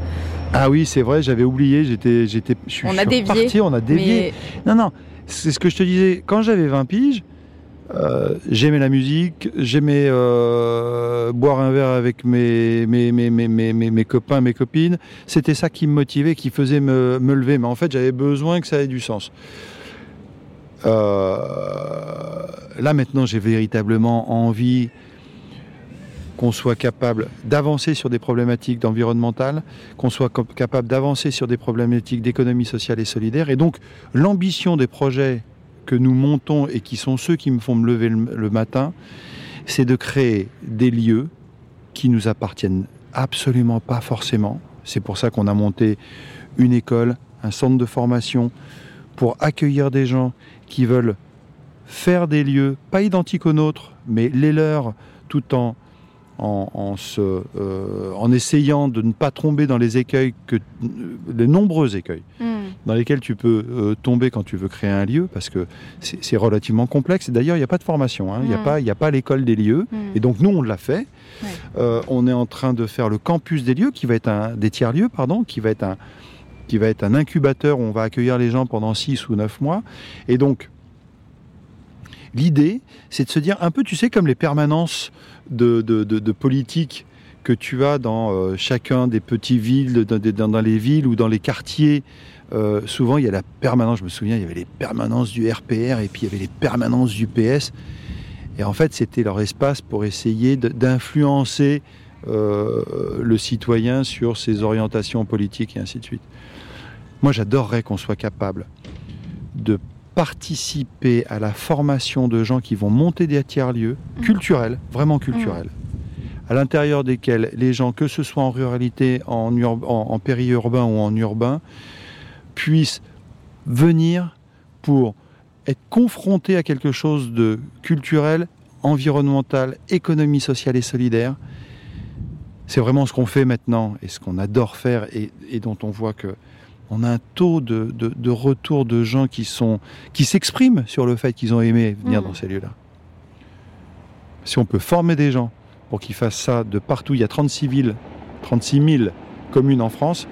Ah oui, c'est vrai, j'avais oublié, j'étais, j'étais, je suis, On a dévié, reparti, on a dévié. Mais Non, non, c'est ce que je te disais. Quand j'avais 20 piges, Euh, j'aimais la musique, j'aimais euh, boire un verre avec mes, mes, mes, mes, mes, copains, mes copines. C'était ça qui me motivait, qui faisait me, me lever. Mais en fait, j'avais besoin que ça ait du sens. Euh, là, maintenant, j'ai véritablement envie qu'on soit capable d'avancer sur des problématiques d'environnemental, qu'on soit capable d'avancer sur des problématiques d'économie sociale et solidaire. Et donc, l'ambition des projets que nous montons et qui sont ceux qui me font me lever le, matin, c'est de créer des lieux qui nous appartiennent absolument pas forcément. C'est pour ça qu'on a monté une école, un centre de formation pour accueillir des gens qui veulent faire des lieux pas identiques aux nôtres, mais les leurs, tout en en, se, euh, en, essayant de ne pas tomber dans les écueils, que, les nombreux écueils hmm. dans lesquels tu peux euh, tomber quand tu veux créer un lieu, parce que c'est relativement complexe. D'ailleurs, il n'y a pas de formation, hein. il n'y a, hmm. a, pas l'école des lieux. Hmm. Et donc, nous, on l'a fait. Euh, on est en train de faire le campus des lieux, qui va être un, des tiers-lieux, pardon, qui va être un qui va être un incubateur où on va accueillir les gens pendant 6 ou 9 mois. Et donc, l'idée, c'est de se dire un peu, tu sais, comme les permanences de, politique que tu as dans euh, chacun des petites villes, dans, les villes ou dans les quartiers. Euh, souvent, il y a la permanence. Je me souviens, il y avait les permanences du RPR et puis il y avait les permanences du PS. Et en fait, c'était leur espace pour essayer d'influencer euh, le citoyen sur ses orientations politiques et ainsi de suite. Moi, j'adorerais qu'on soit capable de participer à la formation de gens qui vont monter des tiers-lieux mmh. culturels, vraiment culturels, à l'intérieur desquels les gens, que ce soit en ruralité, en, en, périurbain ou en urbain, puissent venir pour être confrontés à quelque chose de culturel, environnemental, économie sociale et solidaire. C'est vraiment ce qu'on fait maintenant et ce qu'on adore faire et dont on voit que on a un taux de, retour de gens qui sont qui s'expriment sur le fait qu'ils ont aimé venir mm. dans ces lieux-là. Si on peut former des gens pour qu'ils fassent ça de partout, il y a 36 villes, 36 000 communes en France.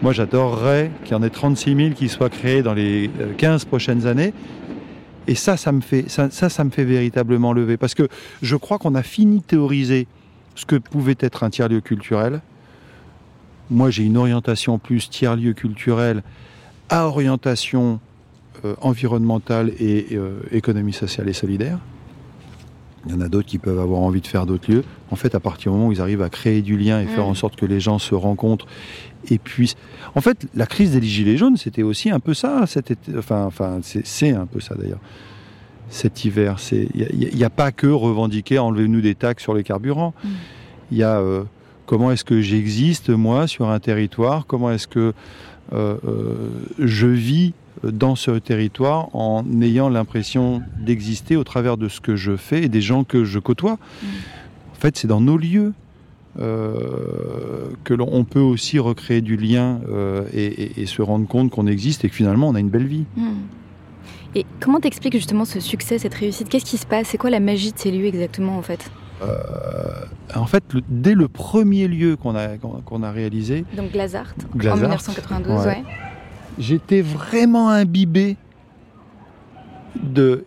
Moi, j'adorerais qu'il y en ait 36 000 qui soient créés dans les 15 euh, prochaines années. Et ça, ça me fait, ça, ça, ça me fait véritablement lever. Parce que je crois qu'on a fini de théoriser ce que pouvait être un tiers-lieu culturel. Moi, j'ai une orientation plus tiers-lieu culturel à orientation euh, environnementale et euh, économie sociale et solidaire. Il y en a d'autres qui peuvent avoir envie de faire d'autres lieux. En fait, à partir du moment où ils arrivent à créer du lien et faire mm. en sorte que les gens se rencontrent et puissent. En fait, la crise des gilets jaunes, c'était aussi un peu ça. Enfin, enfin c'est un peu ça d'ailleurs. Cet hiver, il n'y a, pas que revendiquer enlevez-nous des taxes sur les carburants. Mm. Il y a euh, Comment est-ce que j'existe, moi, sur un territoire? Comment est-ce que euh, euh, je vis dans ce territoire en ayant l'impression d'exister au travers de ce que je fais et des gens que je côtoie? Mm. En fait, c'est dans nos lieux euh, que l'on peut aussi recréer du lien et, se rendre compte qu'on existe et que finalement on a une belle vie. Mm. Et comment t'expliques justement ce succès, cette réussite? Qu'est-ce qui se passe? C'est quoi la magie de ces lieux exactement en fait? En fait, dès le premier lieu qu'on a, qu'on a réalisé. Donc Glazart, en 1992, ouais. J'étais vraiment imbibé de.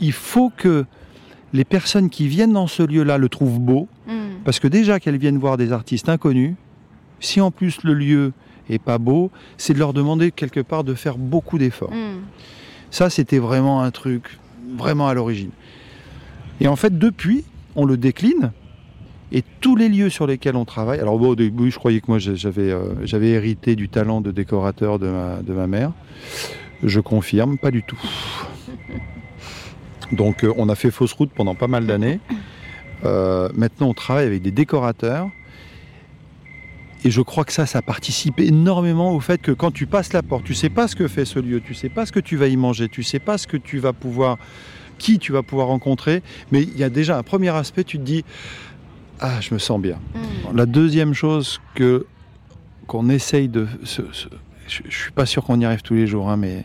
Il faut que les personnes qui viennent dans ce lieu-là le trouvent beau, hmm. parce que déjà qu'elles viennent voir des artistes inconnus, si en plus le lieu est pas beau, c'est de leur demander quelque part de faire beaucoup d'efforts. Hmm. Ça, c'était vraiment un truc, vraiment à l'origine. Et en fait, depuis, on le décline. Et tous les lieux sur lesquels on travaille, alors bon, au début, je croyais que moi j'avais euh, j'avais hérité du talent de décorateur de ma, de ma mère. Je confirme, pas du tout. Donc euh, on a fait fausse route pendant pas mal d'années. Euh, maintenant, on travaille avec des décorateurs. Et je crois que ça, ça participe énormément au fait que quand tu passes la porte, tu sais pas ce que fait ce lieu, tu sais pas ce que tu vas y manger, tu sais pas ce que tu vas pouvoir qui tu vas pouvoir rencontrer, mais il y a déjà un premier aspect, tu te dis, ah, je me sens bien. Mm. La deuxième chose que qu'on essaye de... je, ne suis pas sûr qu'on y arrive tous les jours, hein, mais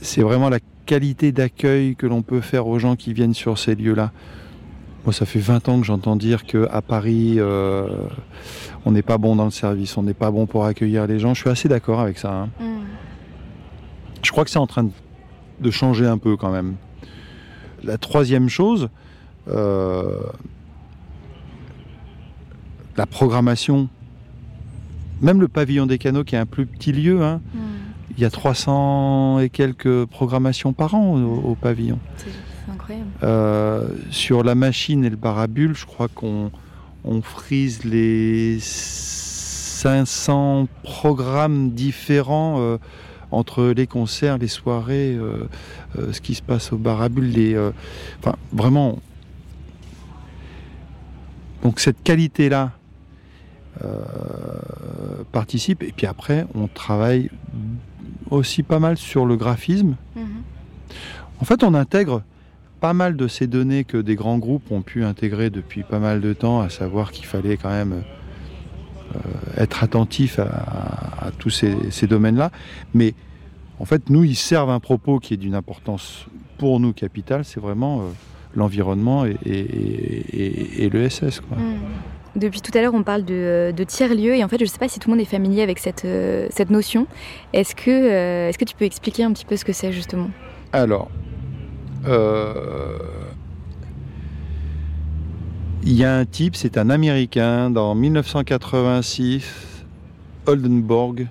c'est vraiment la qualité d'accueil que l'on peut faire aux gens qui viennent sur ces lieux-là. Moi, ça fait 20 ans que j'entends dire qu'à Paris, euh, on n'est pas bon dans le service, on n'est pas bon pour accueillir les gens. Je suis assez d'accord avec ça. Hein. Mm. Je crois que c'est en train de changer un peu quand même. La troisième chose, euh, la programmation. Même le pavillon des canaux, qui est un plus petit lieu, hein, Hmm. il y a 300 et quelques programmations par an au, au pavillon. C'est incroyable. Euh, sur la machine et le barabule, je crois qu'on on frise les 500 programmes différents euh, entre les concerts, les soirées, euh, euh, ce qui se passe au barabule, les, euh, enfin vraiment. Donc cette qualité-là participe. Et puis après, on travaille aussi pas mal sur le graphisme. Mhm. En fait, on intègre pas mal de ces données que des grands groupes ont pu intégrer depuis pas mal de temps, à savoir qu'il fallait quand même être attentif à, à tous ces, ces domaines-là. Mais en fait, nous, ils servent un propos qui est d'une importance pour nous capitale, c'est vraiment euh, l'environnement et, et, et-. Quoi. Hmm. Depuis tout à l'heure, on parle de, de tiers-lieux et en fait, je ne sais pas si tout le monde est familier avec cette, euh, cette notion. Est-ce que, euh, est-ce que tu peux expliquer un petit peu ce que c'est justement? Alors, euh, il y a un type, c'est un Américain, dans 1986, Oldenburg,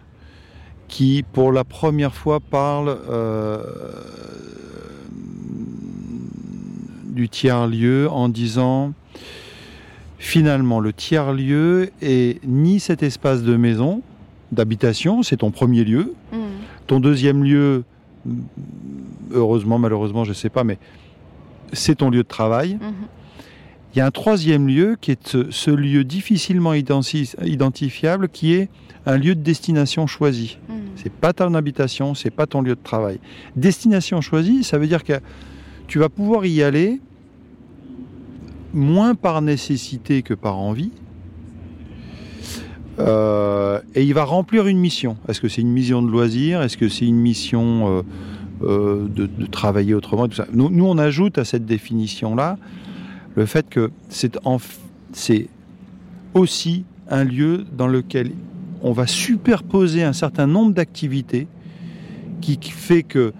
qui pour la première fois parle euh, du tiers-lieu en disant finalement le tiers-lieu est ni cet espace de maison, d'habitation, c'est ton premier lieu, Hmm. ton deuxième lieu, heureusement, malheureusement, je ne sais pas, mais c'est ton lieu de travail. Mhm. Il y a un troisième lieu qui est ce, ce lieu difficilement identi- identifiable, qui est un lieu de destination choisi. Hmm. C'est pas ton habitation, c'est pas ton lieu de travail. Destination choisie, ça veut dire que tu vas pouvoir y aller moins par nécessité que par envie. Euh, et il va remplir une mission. Est-ce que c'est une mission de loisir? Est-ce que c'est une mission euh, euh, de, de travailler autrement tout ça? Nous, nous, on ajoute à cette définition-là le fait que c'est aussi un lieu dans lequel on va superposer un certain nombre d'activités qui fait que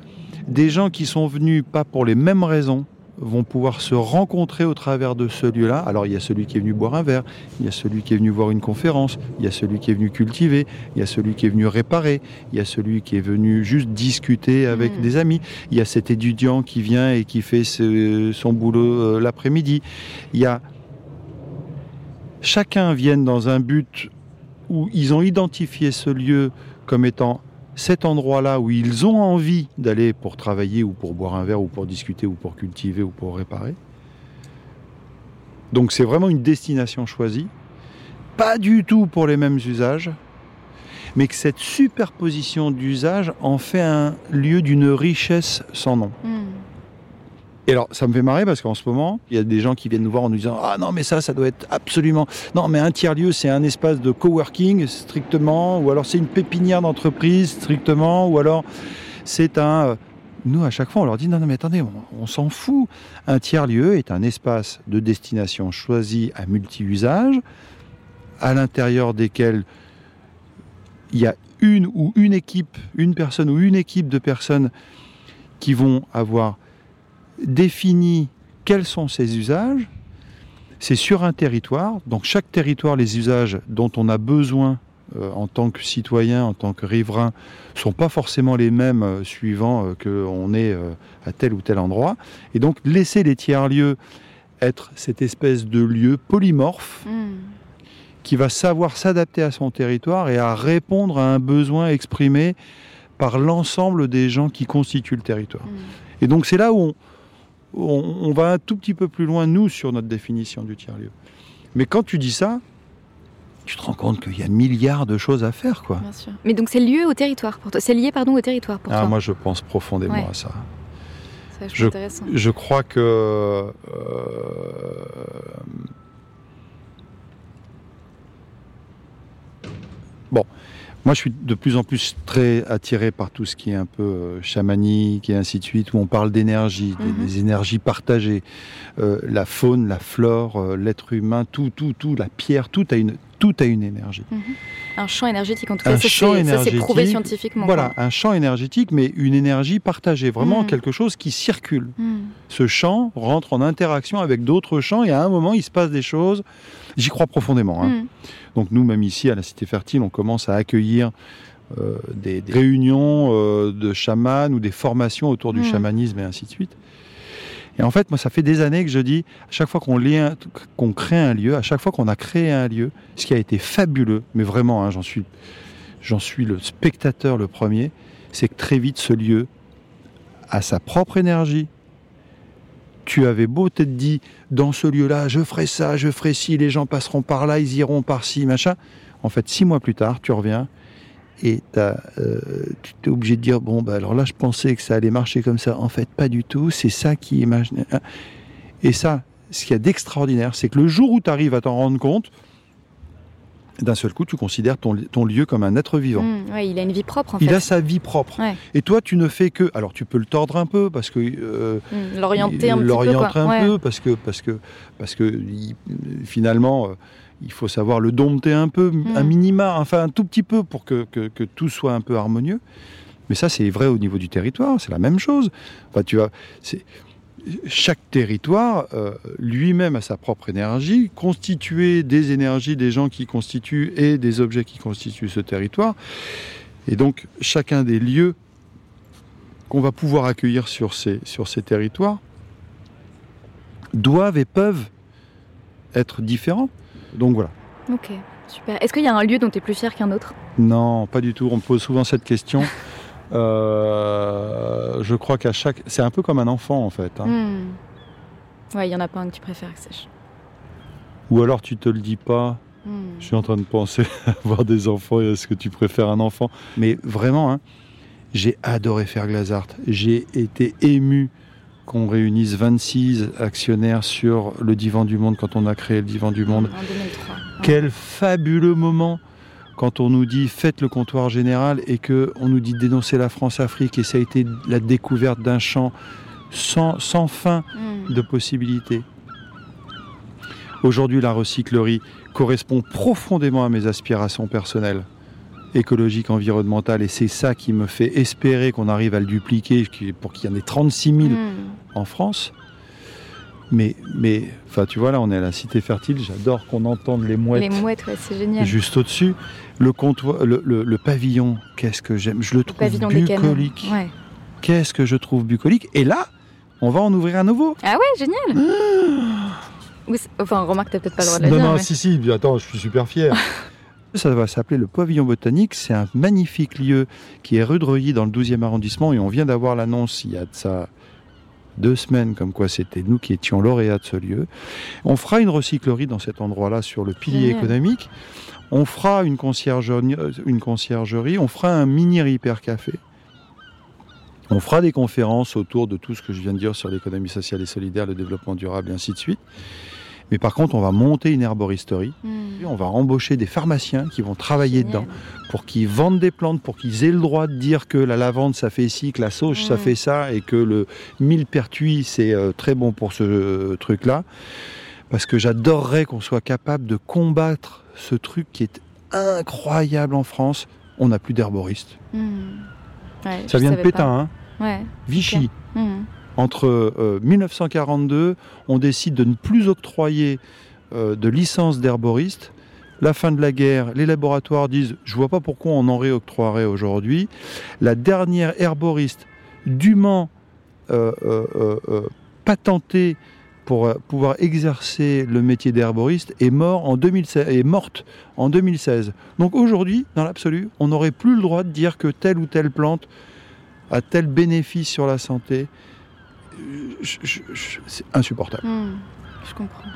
des gens qui sont venus pas pour les mêmes raisons vont pouvoir se rencontrer au travers de ce lieu-là. Alors il y a celui qui est venu boire un verre, il y a celui qui est venu voir une conférence, il y a celui qui est venu cultiver, il y a celui qui est venu réparer, il y a celui qui est venu juste discuter avec Mm. des amis, il y a cet étudiant qui vient et qui fait ce- son boulot euh, l'après-midi. Il y a chacun viennent dans un but où ils ont identifié ce lieu comme étant cet endroit-là où ils ont envie d'aller pour travailler ou pour boire un verre ou pour discuter ou pour cultiver ou pour réparer. Donc c'est vraiment une destination choisie, pas du tout pour les mêmes usages, mais que cette superposition d'usages en fait un lieu d'une richesse sans nom. Hmm. Et alors, ça me fait marrer parce qu'en ce moment, il y a des gens qui viennent nous voir en nous disant Ah non, mais ça, ça doit être absolument. Non, mais un tiers-lieu, c'est un espace de coworking strictement, ou alors c'est une pépinière d'entreprise strictement, ou alors c'est un. euh, Nous, à chaque fois, on leur dit Non, non, mais attendez, on, s'en fout. Un tiers-lieu est un espace de destination choisi à multi-usage, à l'intérieur desquels il y a une ou une équipe, une personne ou une équipe de personnes qui vont avoir définit quels sont ces usages. C'est sur un territoire, donc chaque territoire, les usages dont on a besoin euh, en tant que citoyen, en tant que riverain, sont pas forcément les mêmes euh, suivant euh, qu'on est à tel ou tel endroit. Et donc laisser les tiers-lieux être cette espèce de lieu polymorphe Hmm. qui va savoir s'adapter à son territoire et à répondre à un besoin exprimé par l'ensemble des gens qui constituent le territoire. Hmm. Et donc c'est là où on, on- on va un tout petit peu plus loin, nous, sur notre définition du tiers-lieu. Mais quand tu dis ça, tu te rends compte qu'il y a milliards de choses à faire, quoi. Bien sûr. Mais donc c'est lié au territoire pour toi. C'est lié pardon au territoire pour Ah, toi. moi, je pense profondément Ouais. à ça. Ça, je intéressant. Je crois que... euh, Bon, moi je suis de plus en plus très attiré par tout ce qui est un peu euh, chamanique et ainsi de suite, où on parle d'énergie, des- Mhm. des, énergies partagées. Euh, la faune, la flore, euh, l'être humain, tout, tout, tout, la pierre, tout a une Tout a une énergie. Mhm. Un champ énergétique, en tout cas, un ça, champ c'est prouvé scientifiquement. Voilà, un champ énergétique, mais une énergie partagée, vraiment mhm. quelque chose qui circule. Mhm. Ce champ rentre en interaction avec d'autres champs et à un moment, il se passe des choses. J'y crois profondément. Hein. Donc nous, même ici, à la Cité Fertile, on commence à accueillir euh, des, réunions euh, de chamans ou des formations autour du chamanisme et ainsi de suite. Et en fait, moi, ça fait des années que je dis, à chaque fois qu'on crée un lieu, à chaque fois qu'on a créé un lieu, ce qui a été fabuleux, mais vraiment, hein, j'en suis, j'en suis le spectateur le premier, c'est que très vite, ce lieu a sa propre énergie. Tu avais beau te dire, dans ce lieu-là, je ferai ça, je ferai ci, les gens passeront par là, ils iront par ci, machin. En fait, six mois plus tard, tu reviens, et euh, tu es obligé de dire bon bah alors là je pensais que ça allait marcher comme ça en fait pas du tout c'est ça qui imagine et ça ce qu'il y a d'extraordinaire c'est que le jour où tu arrives à t'en rendre compte d'un seul coup, tu considères ton, ton, lieu comme un être vivant. Mmh, il a une vie propre. En il a sa vie propre. Et toi, tu ne fais que. Alors, tu peux le tordre un peu parce que euh, mmh, l'orienter un, l'orienter un peu parce que parce que parce que finalement, euh, il faut savoir le dompter un peu, un mm. minima, enfin un tout petit peu pour que, tout soit un peu harmonieux. Mais ça, c'est vrai au niveau du territoire, c'est la même chose. Enfin, tu vois, c'est chaque territoire euh, lui-même a sa propre énergie, constituée des énergies des gens qui constituent et des objets qui constituent ce territoire. Et donc, chacun des lieux qu'on va pouvoir accueillir sur ces, sur ces territoires doivent et peuvent être différents. Donc voilà. Ok, super. Est-ce qu'il y a un lieu dont tu es plus fier qu'un autre? Non, pas du tout. On me pose souvent cette question. Euh, je crois qu'à chaque. C'est un peu comme un enfant en fait. Hein. Hmm. Ouais, il y en a pas un que tu préfères que sèche. Ou alors tu te le dis pas. Hmm. Je suis en train de penser à avoir des enfants et est-ce que tu préfères un enfant Mais vraiment, hein, j'ai adoré faire Glazart. J'ai été ému qu'on réunisse 26 actionnaires sur le divan du monde quand on a créé le divan du monde. En 2003. Quel fabuleux moment quand on nous dit faites le comptoir général et que on nous dit dénoncer la France-Afrique et ça a été la découverte d'un champ sans, sans fin hmm. de possibilités. Aujourd'hui, la recyclerie correspond profondément à mes aspirations personnelles écologique, environnemental et c'est ça qui me fait espérer qu'on arrive à le dupliquer pour qu'il y en ait 36 000 hmm. en France. Mais, mais, enfin, tu vois, là, on est à la cité fertile. J'adore qu'on entende les mouettes. Les mouettes, c'est génial. Juste au-dessus, le, le, le, pavillon, qu'est-ce que j'aime. Je le trouve bucolique. Qu'est-ce que je trouve bucolique. Et là, on va en ouvrir un nouveau. Ah ouais, génial. Ah. enfin, remarque, t'as peut-être pas le droit de la dire. Non, non, si, si. Attends, je suis super fier. Ça va s'appeler le Pavillon Botanique. C'est un magnifique lieu qui est rue de Reuilly dans le 12e arrondissement et on vient d'avoir l'annonce il y a de ça deux semaines comme quoi c'était nous qui étions lauréats de ce lieu. On fera une recyclerie dans cet endroit-là sur le pilier économique. On fera une conciergerie, une conciergerie, on fera un mini hyper café. On fera des conférences autour de tout ce que je viens de dire sur l'économie sociale et solidaire, le développement durable et ainsi de suite. Mais par contre, on va monter une herboristerie. Hmm. On va embaucher des pharmaciens qui vont travailler dedans pour qu'ils vendent des plantes, pour qu'ils aient le droit de dire que la lavande ça fait ci, que la sauge ça hmm. fait ça et que le millepertuis c'est euh, très bon pour ce euh, truc-là. Parce que j'adorerais qu'on soit capable de combattre ce truc qui est incroyable en France. On n'a plus d'herboristes. Hmm. ça vient de Pétain, hein Vichy entre 1942, euh, on décide de ne plus octroyer euh, de licence d'herboriste. La fin de la guerre, les laboratoires disent je vois pas pourquoi on en réoctroierait aujourd'hui. La dernière herboriste dûment euh, patentée pour pouvoir exercer le métier d'herboriste est, mort en 2016, est morte en 2016. Donc aujourd'hui, dans l'absolu, on n'aurait plus le droit de dire que telle ou telle plante a tel bénéfice sur la santé c'est insupportable. Hmm, je comprends.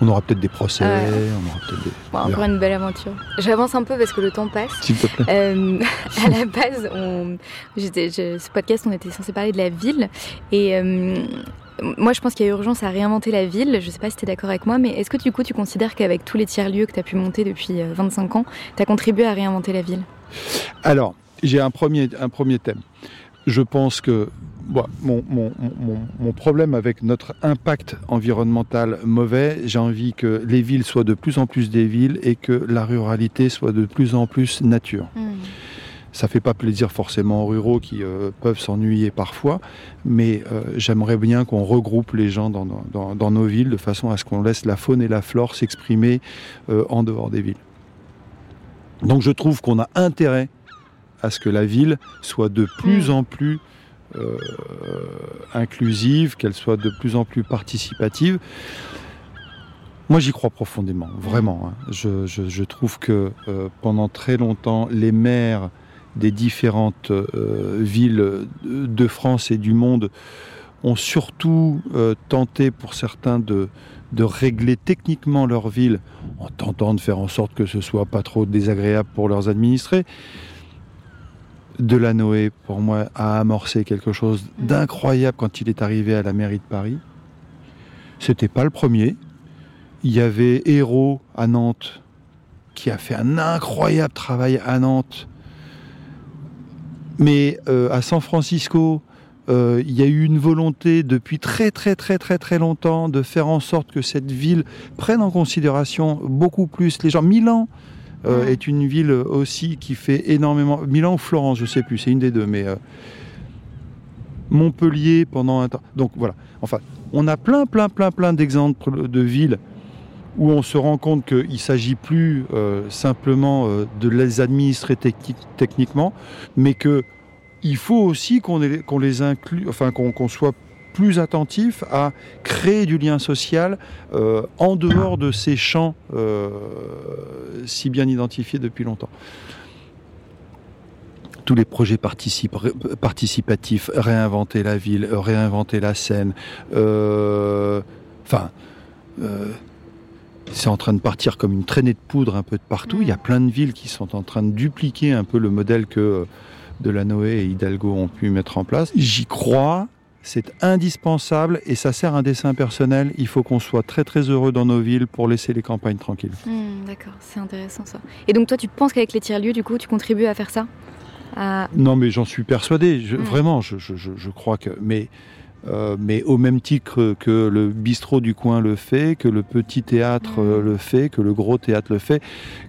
On aura peut-être des procès, on aura peut-être des... encore une belle aventure. J'avance un peu parce que le temps passe. S'il te plaît. Euh, à la base, on... ce podcast, on était censé parler de la ville. Et euh, moi, je pense qu'il y a urgence à réinventer la ville. Je ne sais pas si tu es d'accord avec moi, mais est-ce que du coup, tu considères qu'avec tous les tiers-lieux que tu as pu monter depuis 25 euh, ans, tu as contribué à réinventer la ville? Alors, j'ai un premier, un premier thème. Je pense que mon, problème avec notre impact environnemental mauvais, j'ai envie que les villes soient de plus en plus des villes et que la ruralité soit de plus en plus nature. Ça hmm. Ça fait pas plaisir forcément aux ruraux qui euh, peuvent s'ennuyer parfois, mais euh, j'aimerais bien qu'on regroupe les gens dans, nos villes de façon à ce qu'on laisse la faune et la flore s'exprimer euh, en dehors des villes. Donc je trouve qu'on a intérêt à ce que la ville soit de plus hmm. en plus euh, inclusive, qu'elle soit de plus en plus participative. Moi, j'y crois profondément, vraiment. Hein. Je, trouve que euh, pendant très longtemps, les maires des différentes euh, villes de France et du monde ont surtout tenté pour certains de, régler techniquement leur ville en tentant de faire en sorte que ce soit pas trop désagréable pour leurs administrés. Delanoë, pour moi, a amorcé quelque chose d'incroyable quand il est arrivé à la mairie de Paris. C'était pas le premier. Il y avait Hérault à Nantes, qui a fait un incroyable travail à Nantes. Mais euh, à San Francisco, euh, il y a eu une volonté depuis très très très très très longtemps de faire en sorte que cette ville prenne en considération beaucoup plus les gens. Milan, euh, est une ville aussi qui fait énormément. Milan ou Florence, je sais plus, c'est une des deux, mais euh, Montpellier pendant un temps. Donc voilà. Enfin, on a plein, plein, plein, plein d'exemples de villes où on se rend compte qu'il ne s'agit plus euh, simplement de les administrer techniquement, mais qu'il faut aussi qu'on les inclue, enfin qu'on soit plus attentif à créer du lien social euh, en dehors de ces champs euh, si bien identifiés depuis longtemps. Tous les projets participatifs, réinventer la ville, réinventer la Seine, euh, enfin, c'est en train de partir comme une traînée de poudre un peu de partout. Il y a plein de villes qui sont en train de dupliquer un peu le modèle que Delanoë et Hidalgo ont pu mettre en place. J'y crois, c'est indispensable et ça sert un dessin personnel. Il faut qu'on soit très très heureux dans nos villes pour laisser les campagnes tranquilles. Hmm, d'accord, c'est intéressant ça. Et donc toi, tu penses qu'avec les tiers-lieux, du coup, tu contribues à faire ça? Non, mais j'en suis persuadé. Hmm. Vraiment, je, je, crois que. Mais euh, mais au même titre que le bistrot du coin le fait, que le petit théâtre euh, le fait, que le gros théâtre le fait,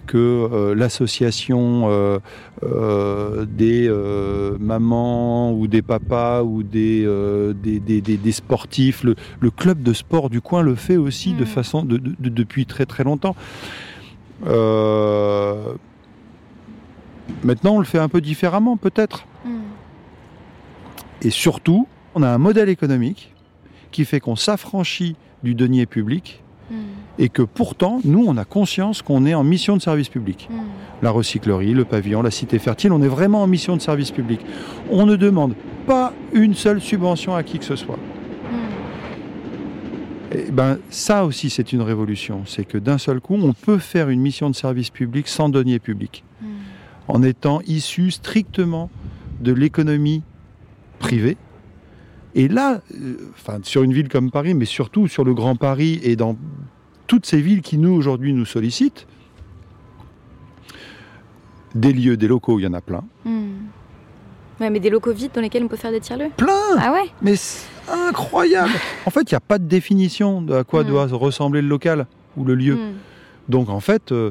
que euh, l'association des mamans ou des papas ou des, des, sportifs, le, club de sport du coin le fait aussi de mm. façon de, depuis très très longtemps. maintenant, on le fait un peu différemment, peut-être. Mm. Et surtout, on a un modèle économique qui fait qu'on s'affranchit du denier public hmm. et que pourtant, nous, on a conscience qu'on est en mission de service public. Hmm. La recyclerie, le pavillon, la cité fertile, on est vraiment en mission de service public. On ne demande pas une seule subvention à qui que ce soit. Hmm. Et ben, ça aussi, c'est une révolution. C'est que d'un seul coup, on peut faire une mission de service public sans denier public, en étant issu strictement de l'économie privée et là, euh, enfin, sur une ville comme Paris, mais surtout sur le Grand Paris et dans toutes ces villes qui nous aujourd'hui nous sollicitent, des lieux, des locaux, il y en a plein. Hmm. Ouais, mais des locaux vides dans lesquels on peut faire des tiers-lieux Plein Ah ouais Mais c'est incroyable En fait, il n'y a pas de définition de à quoi hmm. doit ressembler le local ou le lieu. Hmm. Donc en fait, euh,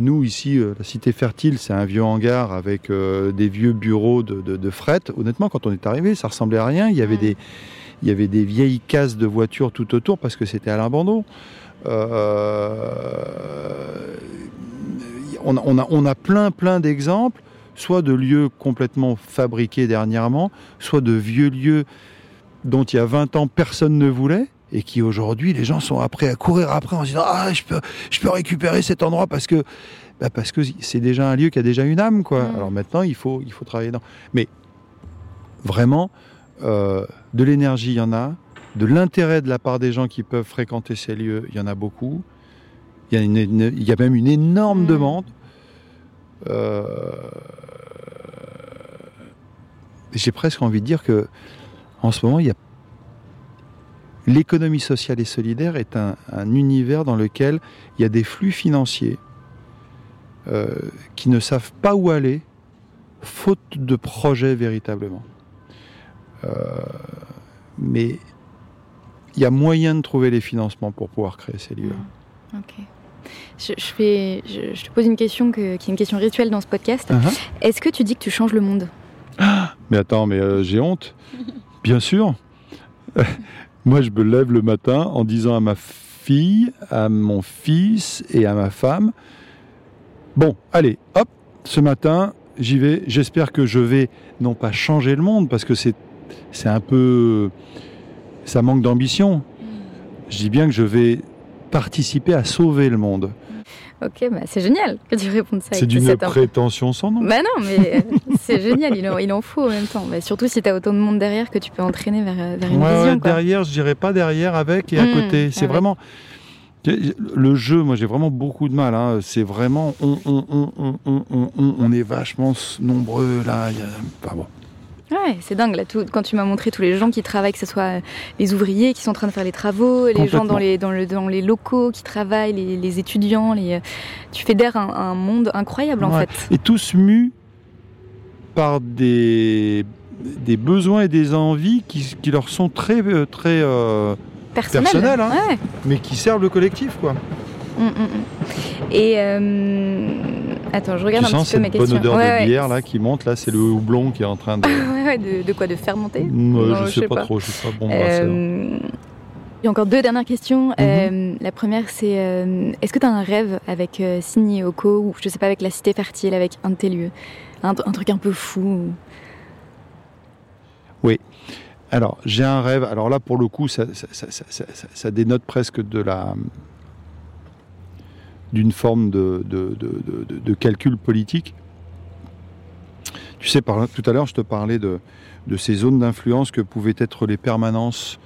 nous, ici, euh, la cité fertile, c'est un vieux hangar avec euh, des vieux bureaux de, fret. Honnêtement, quand on est arrivé, ça ressemblait à rien. Il y avait, des, il y avait des vieilles cases de voitures tout autour parce que c'était à l'abandon. on, a, on a plein, plein d'exemples, soit de lieux complètement fabriqués dernièrement, soit de vieux lieux dont il y a 20 ans personne ne voulait et qui aujourd'hui les gens sont après à courir après en se disant ah je peux je peux récupérer cet endroit parce que bah, parce que c'est déjà un lieu qui a déjà une âme quoi. Mm. Alors maintenant il faut il faut travailler dans. Mais vraiment euh, de l'énergie il y en a, de l'intérêt de la part des gens qui peuvent fréquenter ces lieux il y en a beaucoup. Il y a, il y a même une énorme mm. demande. Euh, j'ai presque envie de dire que en ce moment il y a L'économie sociale et solidaire est un, univers dans lequel il y a des flux financiers euh, qui ne savent pas où aller, faute de projets véritablement. mais il y a moyen de trouver les financements pour pouvoir créer ces lieux. Ok. Je, fais, je, te pose une question qui est une question rituelle dans ce podcast. Uh-huh. Est-ce que tu dis que tu changes le monde? Mais attends, mais euh, j'ai honte. Bien sûr. Moi, je me lève le matin en disant à ma fille, à mon fils et à ma femme, bon, allez, hop, ce matin, j'y vais. J'espère que je vais non pas changer le monde, parce que c'est, c'est un peu... Ça manque d'ambition. Mm. Je dis bien que je vais participer à sauver le monde. Ok, bah c'est génial que tu répondes ça. C'est d'une prétention sans nom. Bah non, mais euh, c'est génial, il en, il en, faut en même temps. Bah, surtout si tu as autant de monde derrière que tu peux entraîner vers, vers une vision. Ouais, derrière, je dirais pas derrière, avec et à mmh, côté. C'est vraiment. Le jeu, moi j'ai vraiment beaucoup de mal. Hein. C'est vraiment. On, on, on, on, est vachement nombreux là. Enfin, bon. Ouais, c'est dingue là. Tout, quand tu m'as montré tous les gens qui travaillent, que ce soit les ouvriers qui sont en train de faire les travaux, les gens dans les, dans, le, dans les locaux qui travaillent, les, les étudiants, les, tu fédères un, un monde incroyable en fait. Et tous mus par des, des besoins et des envies qui, qui leur sont très, euh, très euh, personnels, hein, mais qui servent le collectif quoi. Hum, hum, hum. Et euh, attends, je regarde un petit peu mes questions. bonne odeur de bière là qui monte là, c'est le houblon qui est en train de. de, de, quoi De fermenter non, Je sais, pas, trop, je sais pas. Bon, euh... Il y a encore deux dernières questions. Mhm. Euh, la première, c'est euh, est-ce que tu as un rêve avec Signy Oko ou je sais pas avec la Cité Fertile, avec un de tes lieux, un, un truc un peu fou Oui. Alors, j'ai un rêve. Alors là, pour le coup, ça, ça, ça, ça dénote presque de la d'une forme de, de, calcul politique. Tu sais, par, tout à l'heure, je te parlais de, ces zones d'influence que pouvaient être les permanences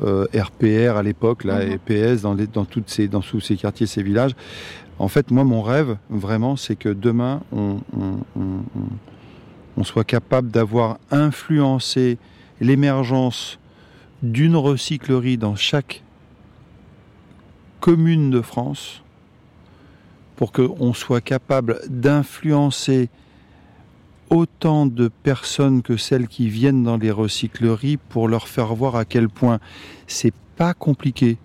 RPR mhm. euh, à l'époque, la mhm. PS dans, dans, toutes ces, dans tous ces quartiers, ces villages. En fait, moi, mon rêve, vraiment, c'est que demain, on, on soit capable d'avoir influencé l'émergence d'une recyclerie dans chaque commune de France pour qu'on soit capable d'influencer autant de personnes que celles qui viennent dans les recycleries pour leur faire voir à quel point c'est pas compliqué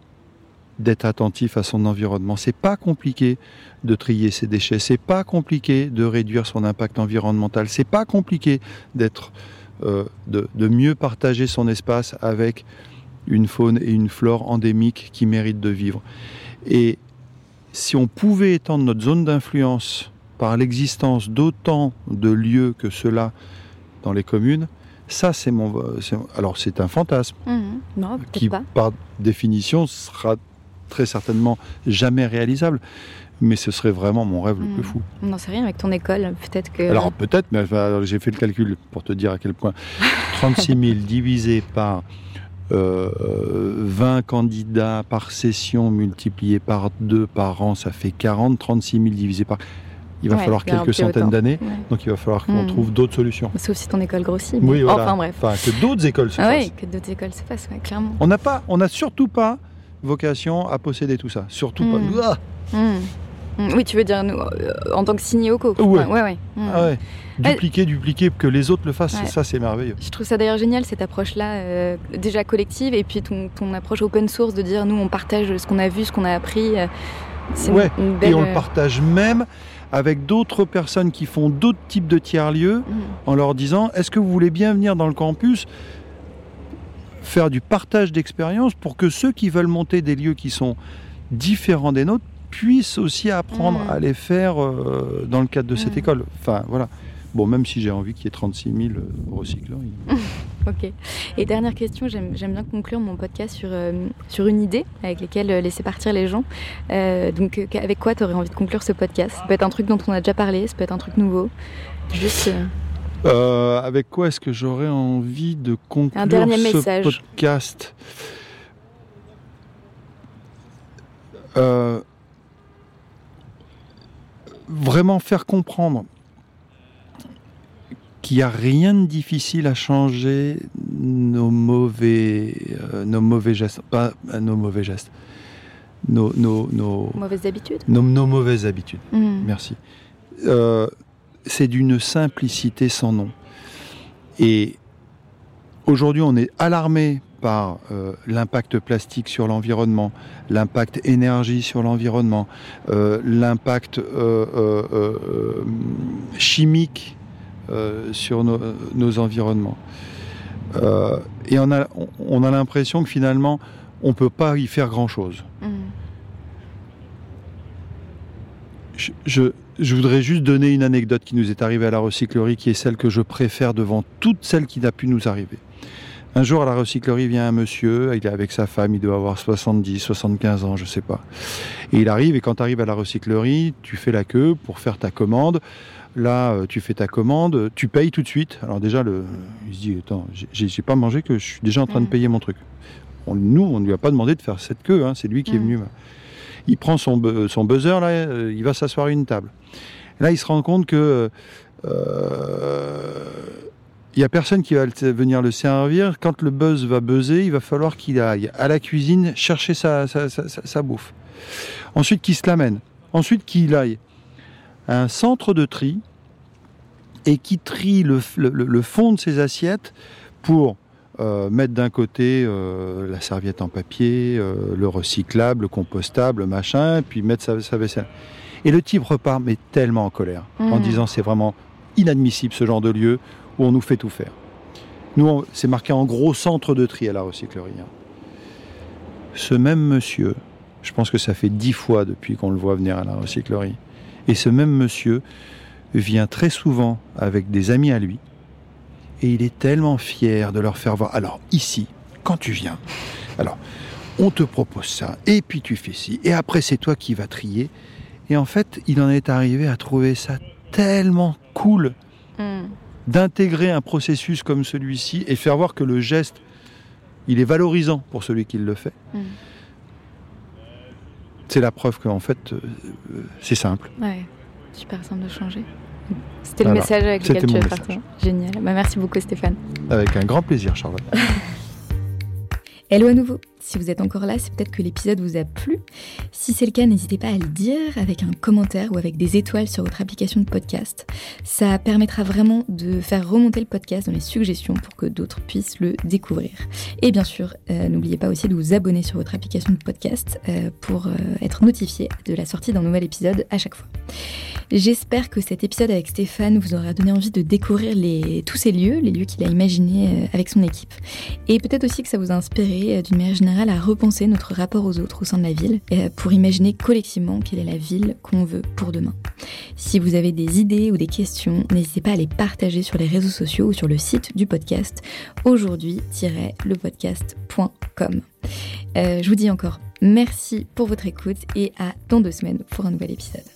d'être attentif à son environnement. C'est pas compliqué de trier ses déchets. C'est pas compliqué de réduire son impact environnemental. C'est pas compliqué d'être, euh, de, mieux partager son espace avec une faune et une flore endémiques qui méritent de vivre. Si on pouvait étendre notre zone d'influence par l'existence d'autant de lieux que cela dans les communes, ça c'est mon, alors c'est un fantasme mmh. qui par définition sera très certainement jamais réalisable. Mais ce serait vraiment mon rêve le plus mmh. fou. On n'en sait rien avec ton école, peut-être que. Alors peut-être, mais j'ai fait le calcul pour te dire à quel point. 36 000 divisé par 20 euh, candidats par session multiplié par 2 par an, ça fait 40, 36 000 divisé par... Il va falloir quelques centaines d'années, donc il va falloir qu'on hmm. trouve d'autres solutions. Sauf si ton école grossit. Oui, Enfin bref. que d'autres écoles se fassent. Oui, que d'autres écoles se fassent, clairement. On n'a pas, on n'a surtout pas vocation à posséder tout ça. Surtout pas. Hmm. Mm, oui, tu veux dire nous, euh, en tant que signé au co. Ouais. Ouais, mm. ah ouais. Dupliquer, dupliquer, que les autres le fassent, ça c'est merveilleux. Je trouve ça d'ailleurs génial cette approche-là, euh, déjà collective, et puis ton, ton, approche open source de dire nous on partage ce qu'on a vu, ce qu'on a appris. Euh, ouais. Et on le partage même avec d'autres personnes qui font d'autres types de tiers-lieux mm. en leur disant est-ce que vous voulez bien venir dans le campus faire du partage d'expérience pour que ceux qui veulent monter des lieux qui sont différents des nôtres puisse aussi apprendre mm. à les faire euh, dans le cadre de cette mm. école. Enfin, voilà. Bon, même si j'ai envie qu'il y ait 36 000 euh, recycleurs. ok. Et dernière question, j'aime bien conclure mon podcast sur, euh, sur une idée avec laquelle laisser partir les gens. donc, avec quoi tu aurais envie de conclure ce podcast? Ça peut être un truc dont on a déjà parlé, ça peut être un truc nouveau. Juste. avec quoi est-ce que j'aurais envie de conclure un dernier ce message. podcast? Vraiment faire comprendre qu'il n'y a rien de difficile à changer nos mauvais, euh, nos mauvais gestes, pas euh, nos mauvais gestes, nos, nos, mauvaises habitudes. Nos, mauvaises habitudes. Mmh. Merci. Euh, c'est d'une simplicité sans nom. Et Aujourd'hui, on est alarmé par euh, l'impact plastique sur l'environnement, l'impact énergie sur l'environnement, euh, l'impact euh, chimique sur nos, environnements. et on a, on a l'impression que finalement, on ne peut pas y faire grand-chose. Mmh. Je, je, voudrais juste donner une anecdote qui nous est arrivée à la recyclerie, qui est celle que je préfère devant toutes celles qui n'a pu nous arriver. Un jour, à la recyclerie vient un monsieur, il est avec sa femme, il doit avoir 70, 75 ans, je sais pas. Et il arrive, et quand tu arrives à la recyclerie, tu fais la queue pour faire ta commande. Là, euh, tu fais ta commande, tu payes tout de suite. Alors déjà, le, il se dit, attends, j'ai pas mangé que je suis déjà en train de mm. payer mon truc. nous, on ne lui a pas demandé de faire cette queue, hein, c'est lui qui est mm. venu. Il prend son, son buzzer, là, euh, il va s'asseoir à une table. Là, il se rend compte que... Euh, il n'y a personne qui va venir le servir. Quand le buzz va buzzer, il va falloir qu'il aille à la cuisine chercher sa, sa, bouffe. Ensuite, qu'il se l'amène. Ensuite, qu'il aille à un centre de tri et qui trie le, fond de ses assiettes pour euh, mettre d'un côté euh, la serviette en papier, euh, le recyclable, le compostable, machin, puis mettre sa, vaisselle. Et le type repart, mais tellement en colère, en mmh. disant c'est vraiment inadmissible ce genre de lieu où on nous fait tout faire. Nous, c'est marqué en gros centre de tri à la recyclerie. Hein. Ce même monsieur, je pense que ça fait dix fois depuis qu'on le voit venir à la recyclerie, et ce même monsieur vient très souvent avec des amis à lui, et il est tellement fier de leur faire voir. Alors ici, quand tu viens, alors on te propose ça, et puis tu fais ci, et après c'est toi qui vas trier. Et en fait, il en est arrivé à trouver ça tellement cool. Hmm d'intégrer un processus comme celui-ci et faire voir que le geste, il est valorisant pour celui qui le fait. Mm. C'est la preuve qu'en fait, euh, c'est simple. Ouais, super simple de changer. C'était le message avec lequel tu veux partir. Génial. Bah, merci beaucoup Stéphane. Avec un grand plaisir Charlotte. Hello à nouveau. Si vous êtes encore là, c'est peut-être que l'épisode vous a plu. Si c'est le cas, n'hésitez pas à le dire avec un commentaire ou avec des étoiles sur votre application de podcast. Ça permettra vraiment de faire remonter le podcast dans les suggestions pour que d'autres puissent le découvrir. Et bien sûr, euh, n'oubliez pas aussi de vous abonner sur votre application de podcast euh, pour euh, être notifié de la sortie d'un nouvel épisode à chaque fois. J'espère que cet épisode avec Stéphane vous aura donné envie de découvrir les, tous ces lieux, les lieux qu'il a imaginés avec son équipe. Et peut-être aussi que ça vous a inspiré d'une manière générale à repenser notre rapport aux autres au sein de la ville pour imaginer collectivement quelle est la ville qu'on veut pour demain. Si vous avez des idées ou des questions, n'hésitez pas à les partager sur les réseaux sociaux ou sur le site du podcast aujourd'hui-lepodcast.com. Euh, je vous dis encore merci pour votre écoute et à dans deux semaines pour un nouvel épisode.